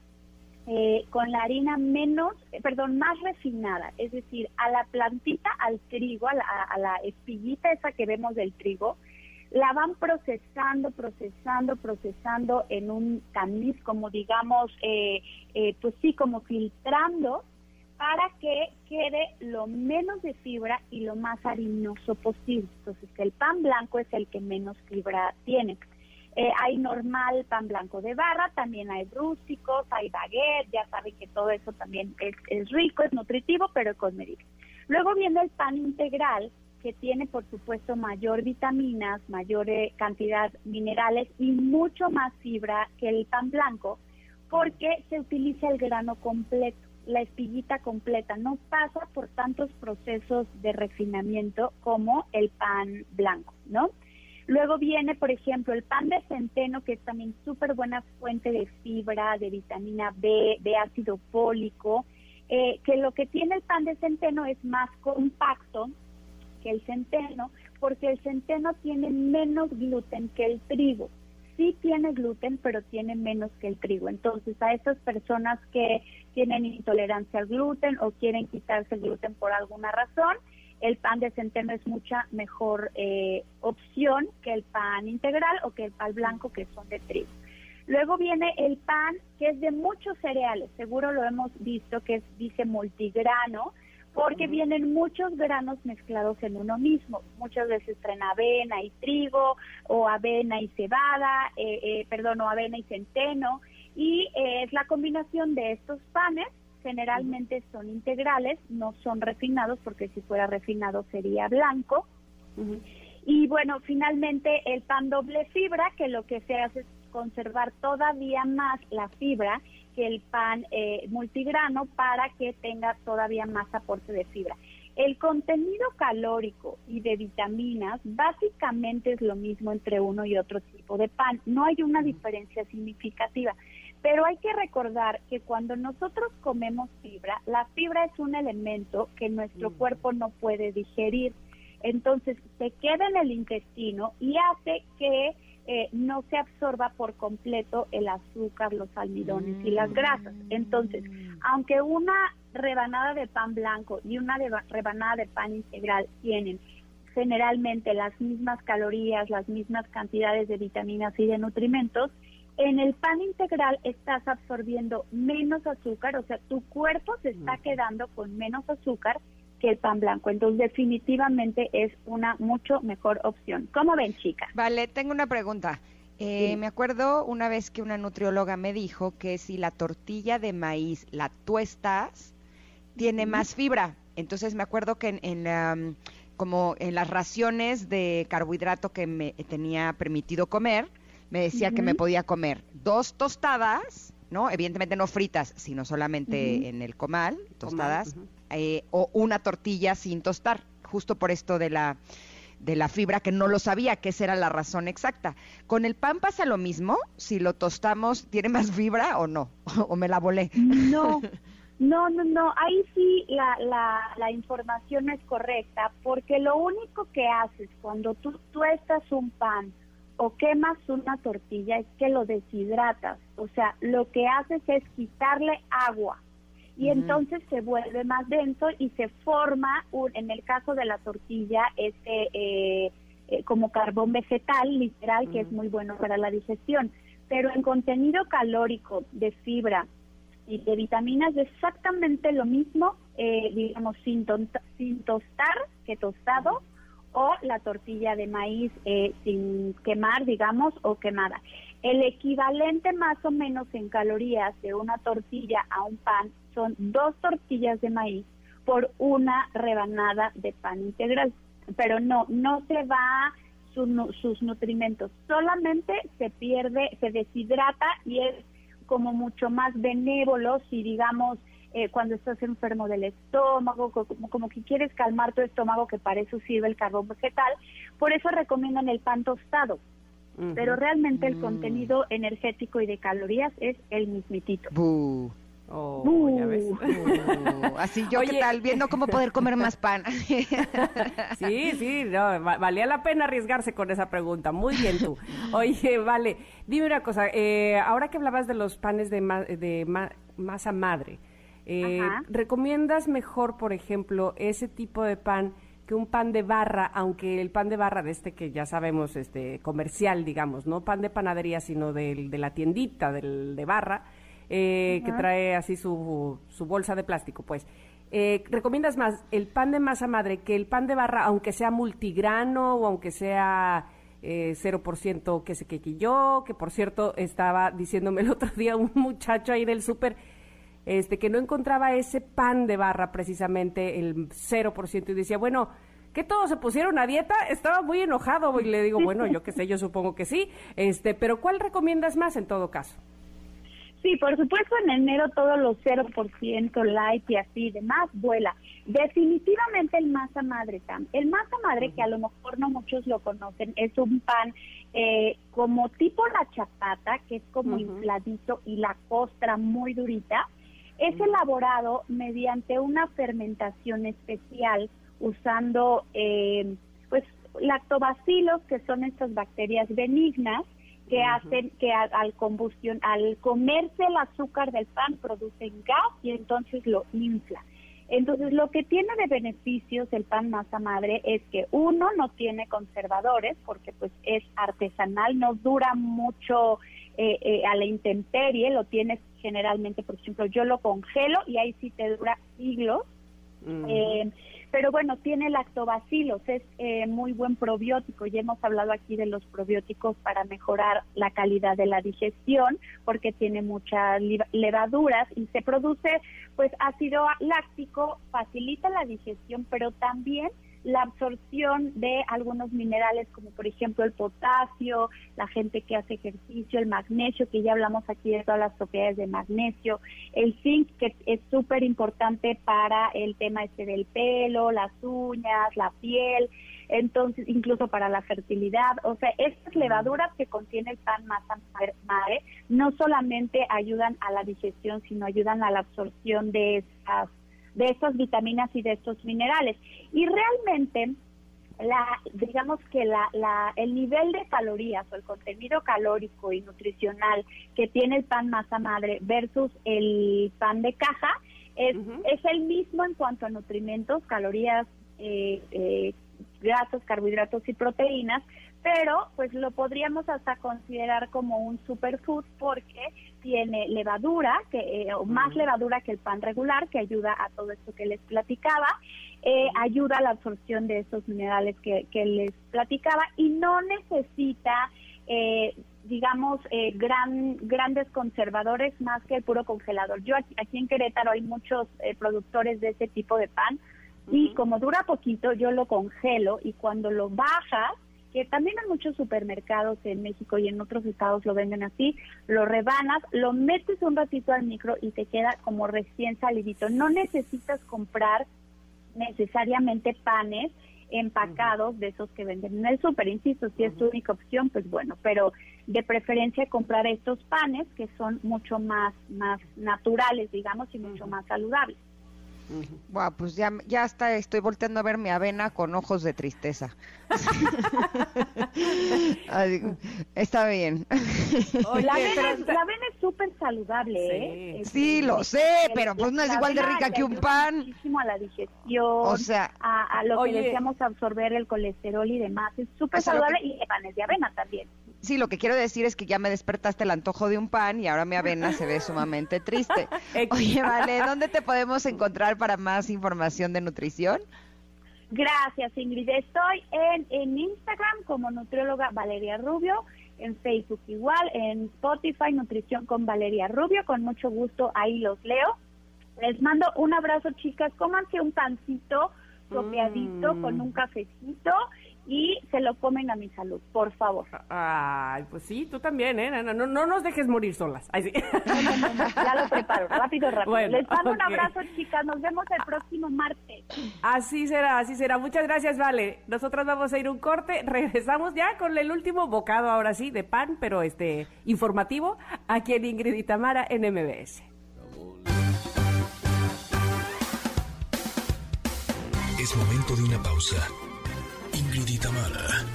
eh, con la harina menos, eh, perdón, más refinada, es decir, a la plantita, al trigo, a la, a la espiguita esa que vemos del trigo, la van procesando, procesando, procesando en un tamiz, como digamos, eh, pues sí, como filtrando para que quede lo menos de fibra y lo más harinoso posible. Entonces, el pan blanco es el que menos fibra tiene. Eh, hay normal pan blanco de barra, también hay rústicos, hay baguette, ya saben que todo eso también es, rico, es nutritivo, pero con. Luego viene el pan integral, que tiene por supuesto mayor vitaminas, mayor eh, cantidad minerales y mucho más fibra que el pan blanco, porque se utiliza el grano completo la espiguita completa, no pasa por tantos procesos de refinamiento como el pan blanco, ¿no? Luego viene, por ejemplo, el pan de centeno, que es también súper buena fuente de fibra, de vitamina B, de ácido fólico, eh, que lo que tiene el pan de centeno es más compacto que el centeno, porque el centeno tiene menos gluten que el trigo sí tiene gluten, pero tiene menos que el trigo. Entonces, a esas personas que tienen intolerancia al gluten o quieren quitarse el gluten por alguna razón, el pan de centeno es mucha mejor eh, opción que el pan integral o que el pan blanco, que son de trigo. Luego viene el pan que es de muchos cereales, seguro lo hemos visto que es, dice multigrano, porque vienen muchos granos mezclados en uno mismo. Muchas veces traen avena y trigo, o avena y cebada, eh, eh, perdón, o avena y centeno, y eh, es la combinación de estos panes. Generalmente son integrales, no son refinados, porque si fuera refinado sería blanco. Y bueno, finalmente el pan doble fibra, que lo que se hace es conservar todavía más la fibra el pan eh, multigrano para que tenga todavía más aporte de fibra. El contenido calórico y de vitaminas básicamente es lo mismo entre uno y otro tipo de pan. No hay una diferencia significativa. Pero hay que recordar que cuando nosotros comemos fibra, la fibra es un elemento que nuestro cuerpo no puede digerir. Entonces se queda en el intestino y hace que eh, no se absorba por completo el azúcar, los almidones y las grasas. Entonces, aunque una rebanada de pan blanco y una rebanada de pan integral tienen generalmente las mismas calorías, las mismas cantidades de vitaminas y de nutrimentos, en el pan integral estás absorbiendo menos azúcar, o sea, tu cuerpo se está quedando con menos azúcar que el pan blanco. Entonces, definitivamente es una mucho mejor opción. ¿Cómo ven, chicas? Vale, tengo una pregunta. Eh, Me acuerdo una vez que una nutrióloga me dijo que si la tortilla de maíz la tuestas, tiene más fibra. Entonces me acuerdo que en, en como en las raciones de carbohidrato que me tenía permitido comer, me decía que me podía comer dos tostadas, ¿no? Evidentemente no fritas, sino solamente en el comal, tostadas, eh, o una tortilla sin tostar, justo por esto de la de la fibra que no lo sabía, que esa era la razón exacta. ¿Con el pan pasa lo mismo? Si lo tostamos, ¿tiene más fibra o no? ¿O me la volé? No, no, no, no. Ahí sí la, la, la información es correcta, porque lo único que haces cuando tú tuestas un pan o quemas una tortilla es que lo deshidratas. O sea, lo que haces es quitarle agua y entonces se vuelve más denso y se forma, un, en el caso de la tortilla, este eh, eh, como carbón vegetal, literal, que es muy bueno para la digestión. Pero en contenido calórico de fibra y de vitaminas es exactamente lo mismo, eh, digamos, sin, sin tostar que tostado o la tortilla de maíz eh, sin quemar, digamos, o quemada. El equivalente más o menos en calorías de una tortilla a un pan son dos tortillas de maíz por una rebanada de pan integral. Pero no, no se va sus nutrimentos, solamente se pierde, se deshidrata y es como mucho más benévolo si digamos eh, cuando estás enfermo del estómago, como, como, que quieres calmar tu estómago, que para eso sirve el carbón vegetal. Por eso recomiendan el pan tostado. Pero realmente el mm. contenido energético y de calorías es el mismitito. Oh, ¿ya ves? así yo, ¿qué tal? Viendo cómo poder comer más pan. sí, sí, no, valía la pena arriesgarse con esa pregunta. Muy bien tú. Oye, vale, dime una cosa. Eh, ahora que hablabas de los panes de, de masa madre, eh, ¿Recomiendas mejor, por ejemplo, ese tipo de pan que un pan de barra, aunque el pan de barra de este que ya sabemos, este comercial, digamos, no pan de panadería, sino de, de la tiendita del, de barra, eh, que trae así su, su, bolsa de plástico, pues. Eh, ¿Recomiendas más el pan de masa madre que el pan de barra, aunque sea multigrano o aunque sea eh, 0% que se quequilló? Que por cierto, estaba diciéndome el otro día un muchacho ahí del súper este, que no encontraba ese pan de barra precisamente, el 0%, y decía, bueno, que todos se pusieron a dieta, estaba muy enojado y le digo, bueno, yo qué sé, yo supongo que sí, este, pero ¿cuál recomiendas más en todo caso? Sí, por supuesto en enero todos los 0% light y así demás vuela. Definitivamente el masa madre, Tam. El masa madre, que a lo mejor no muchos lo conocen, es un pan eh, como tipo la chapata, que es como infladito y la costra muy durita. Es elaborado mediante una fermentación especial usando eh, pues lactobacilos, que son estas bacterias benignas que hacen que al, combustión, al comerse el azúcar del pan producen gas y entonces lo infla. Entonces, lo que tiene de beneficios el pan masa madre es que uno no tiene conservadores porque pues es artesanal, no dura mucho eh, eh, a la intemperie, lo tienes generalmente, por ejemplo, yo lo congelo y ahí sí te dura siglos. Eh, pero bueno, tiene lactobacilos, es muy buen probiótico. Ya hemos hablado aquí de los probióticos para mejorar la calidad de la digestión, porque tiene muchas levaduras y se produce, pues, ácido láctico, facilita la digestión, pero también la absorción de algunos minerales como por ejemplo el potasio, la gente que hace ejercicio, el magnesio, que ya hablamos aquí de todas las propiedades de magnesio, el zinc que es súper importante para el tema este del pelo, las uñas, la piel, entonces incluso para la fertilidad, o sea, estas levaduras que contiene el pan masa madre no solamente ayudan a la digestión, sino ayudan a la absorción de esas de estas vitaminas y de estos minerales. Y realmente la, digamos que la, la, el nivel de calorías o el contenido calórico y nutricional que tiene el pan masa madre versus el pan de caja es, es el mismo en cuanto a nutrimentos, calorías, eh, eh, grasas, carbohidratos y proteínas, pero pues lo podríamos hasta considerar como un superfood porque tiene levadura, que eh, o más levadura que el pan regular, que ayuda a todo esto que les platicaba, eh, ayuda a la absorción de esos minerales que, que les platicaba y no necesita, eh, digamos, eh, gran, grandes conservadores más que el puro congelador. Yo aquí, aquí en Querétaro hay muchos eh, productores de ese tipo de pan y como dura poquito, yo lo congelo y cuando lo bajas, que también en muchos supermercados en México y en otros estados lo venden así, lo rebanas, lo metes un ratito al micro y te queda como recién salidito. No necesitas comprar necesariamente panes empacados de esos que venden en el súper. Insisto, si es tu única opción, pues bueno, pero de preferencia comprar estos panes que son mucho más, más naturales, digamos, y mucho más saludables. Wow, pues ya, ya hasta estoy volteando a ver mi avena con ojos de tristeza. Está bien. la, avena, es- la avena es súper saludable, ¿eh? Es- Sí, lo sé, el- pero pues no es igual de rica que un pan. Muchísimo a la digestión, O sea, a, a lo Oye. que decíamos absorber el colesterol y demás. Es súper saludable y panes de avena también. Sí, lo que quiero decir es que ya me despertaste el antojo de un pan y ahora mi avena se ve sumamente triste. Oye, vale, ¿dónde te podemos encontrar para más información de nutrición? Gracias, Ingrid. Estoy en, en Instagram como nutrióloga Valeria Rubio, en Facebook igual, en Spotify Nutrición con Valeria Rubio. Con mucho gusto ahí los leo. Les mando un abrazo, chicas. Cómanse un pancito sopeadito Mm. con un cafecito y se lo comen a mi salud, por favor. Ay, pues sí, tú también, ¿eh? No, no, no nos dejes morir solas. Ay, sí. Ya lo preparo, rápido, rápido. Bueno, Les mando un abrazo, chicas. Nos vemos el próximo martes. Así será, así será. Muchas gracias, Vale. Nosotros vamos a ir un corte. Regresamos ya con el último bocado, ahora sí, de pan, pero este informativo, aquí en Ingrid y Tamara en MBS. Es momento de una pausa. Ingrid y Tamara,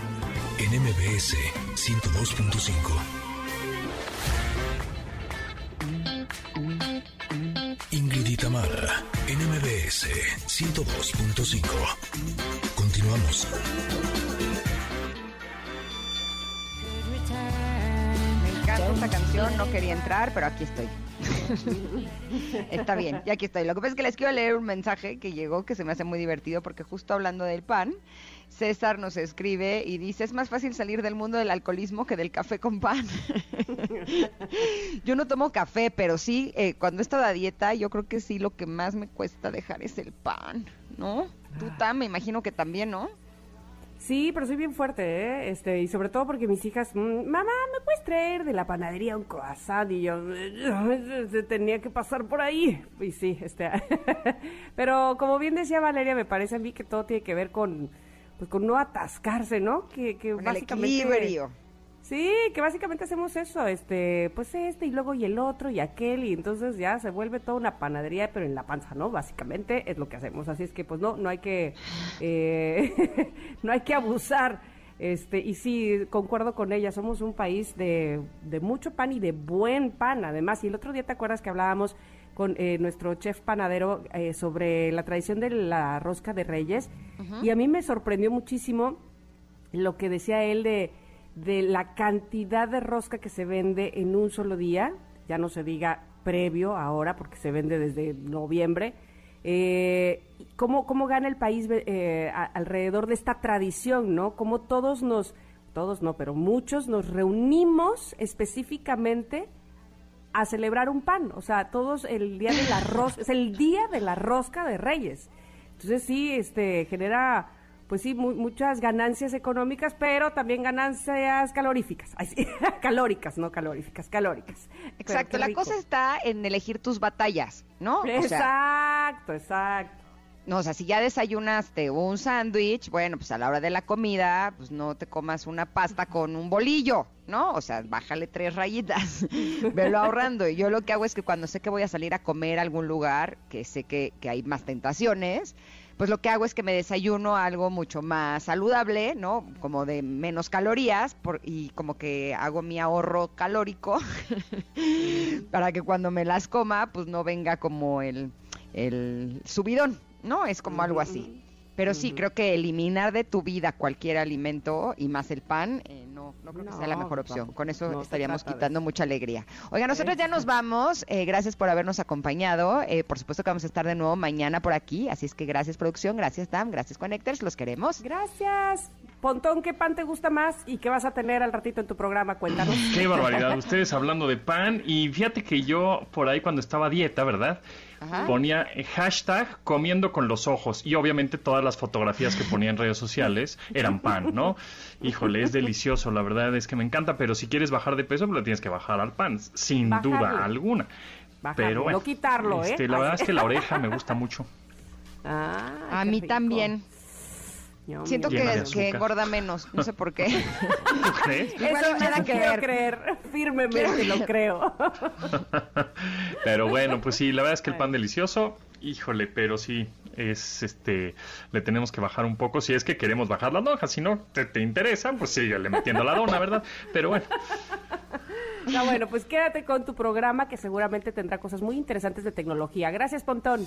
en MBS 102.5. Ingrid y en MBS 102.5. Continuamos. Me encanta esta canción, no quería entrar, pero aquí estoy. Está bien, ya aquí estoy. Lo que pasa es que les quiero leer un mensaje que llegó que se me hace muy divertido porque justo hablando del pan, César nos escribe y dice, es más fácil salir del mundo del alcoholismo que del café con pan. yo no tomo café, pero sí, eh, cuando he estado a dieta, yo creo que sí lo que más me cuesta dejar es el pan, ¿no? Tú, Tam, me imagino que también, ¿no? Sí, pero soy bien fuerte, ¿eh? Este, y sobre todo porque mis hijas, "Mm, mamá, ¿me puedes traer de la panadería un croissant? Y yo, "Eh, tenía que pasar por ahí. Y sí, este, pero como bien decía Valeria, me parece a mí que todo tiene que ver con, pues con no atascarse, ¿no? Que, que Con el básicamente... equilibrio. Sí, que básicamente hacemos eso, este, pues este y luego y el otro y aquel y entonces ya se vuelve toda una panadería pero en la panza, ¿no? Básicamente es lo que hacemos, así es que pues no, no hay que, eh, no hay que abusar, este, y sí, concuerdo con ella, somos un país de, de mucho pan y de buen pan además, y el otro día te acuerdas que hablábamos con eh, nuestro chef panadero eh, sobre la tradición de la rosca de reyes. Y a mí me sorprendió muchísimo lo que decía él de, de la cantidad de rosca que se vende en un solo día, ya no se diga previo ahora, porque se vende desde noviembre, eh, cómo, cómo gana el país eh, a- alrededor de esta tradición, ¿no? Cómo todos nos, todos no, pero muchos nos reunimos específicamente a celebrar un pan, o sea, todos el día de la rosca, es el día de la rosca de Reyes. Entonces sí, este genera pues sí mu- muchas ganancias económicas, pero también ganancias caloríficas. Ay, sí, calóricas, no caloríficas, calóricas. Exacto, la cosa está en elegir tus batallas, ¿no? O sea, Exacto, exacto. No, o sea, si ya desayunaste un sándwich, bueno, pues a la hora de la comida, pues no te comas una pasta con un bolillo, ¿no? O sea, bájale tres rayitas, velo ahorrando. Y yo lo que hago es que cuando sé que voy a salir a comer a algún lugar, que sé que, que hay más tentaciones, pues lo que hago es que me desayuno algo mucho más saludable, ¿no? Como de menos calorías por, y como que hago mi ahorro calórico para que cuando me las coma, pues no venga como el, el subidón, ¿no? Es como algo así. Pero sí, creo que eliminar de tu vida cualquier alimento y más el pan, eh, no, no creo que sea la mejor opción. Con eso no estaríamos quitando mucha alegría. Oiga, nosotros ya nos vamos. eh, gracias por habernos acompañado. Eh, por supuesto que vamos a estar de nuevo mañana por aquí. Así es que gracias, producción. Gracias, Dam. Gracias, Connectors. Los queremos. Gracias. Pontón, ¿qué pan te gusta más y qué vas a tener al ratito en tu programa? Cuéntanos. Qué barbaridad, ustedes hablando de pan y fíjate que yo por ahí cuando estaba a dieta, ¿verdad? Ajá. Ponía eh, hashtag comiendo con los ojos y obviamente todas las fotografías que ponía en redes sociales eran pan, ¿no? Híjole, es delicioso, la verdad es que me encanta, pero si quieres bajar de peso, pues lo tienes que bajar al pan, sin Bajarle. duda alguna. Bajarle, Pero bueno, no quitarlo, ¿eh? este, la verdad es que la oreja me gusta mucho. Ah, A mí rico. también. Siento que, que engorda menos. No sé por qué. ¿Tú crees? Igual Eso y nada que ver. creer, firmemente lo creo. Pero bueno, pues sí, la verdad es que el pan delicioso, híjole, pero sí, es este, le tenemos que bajar un poco si es que queremos bajar las lonjas, si no te, te interesa, pues síguele metiendo la dona, ¿verdad? Pero bueno, No, bueno, pues quédate con tu programa que seguramente tendrá cosas muy interesantes de tecnología. Gracias, Pontón.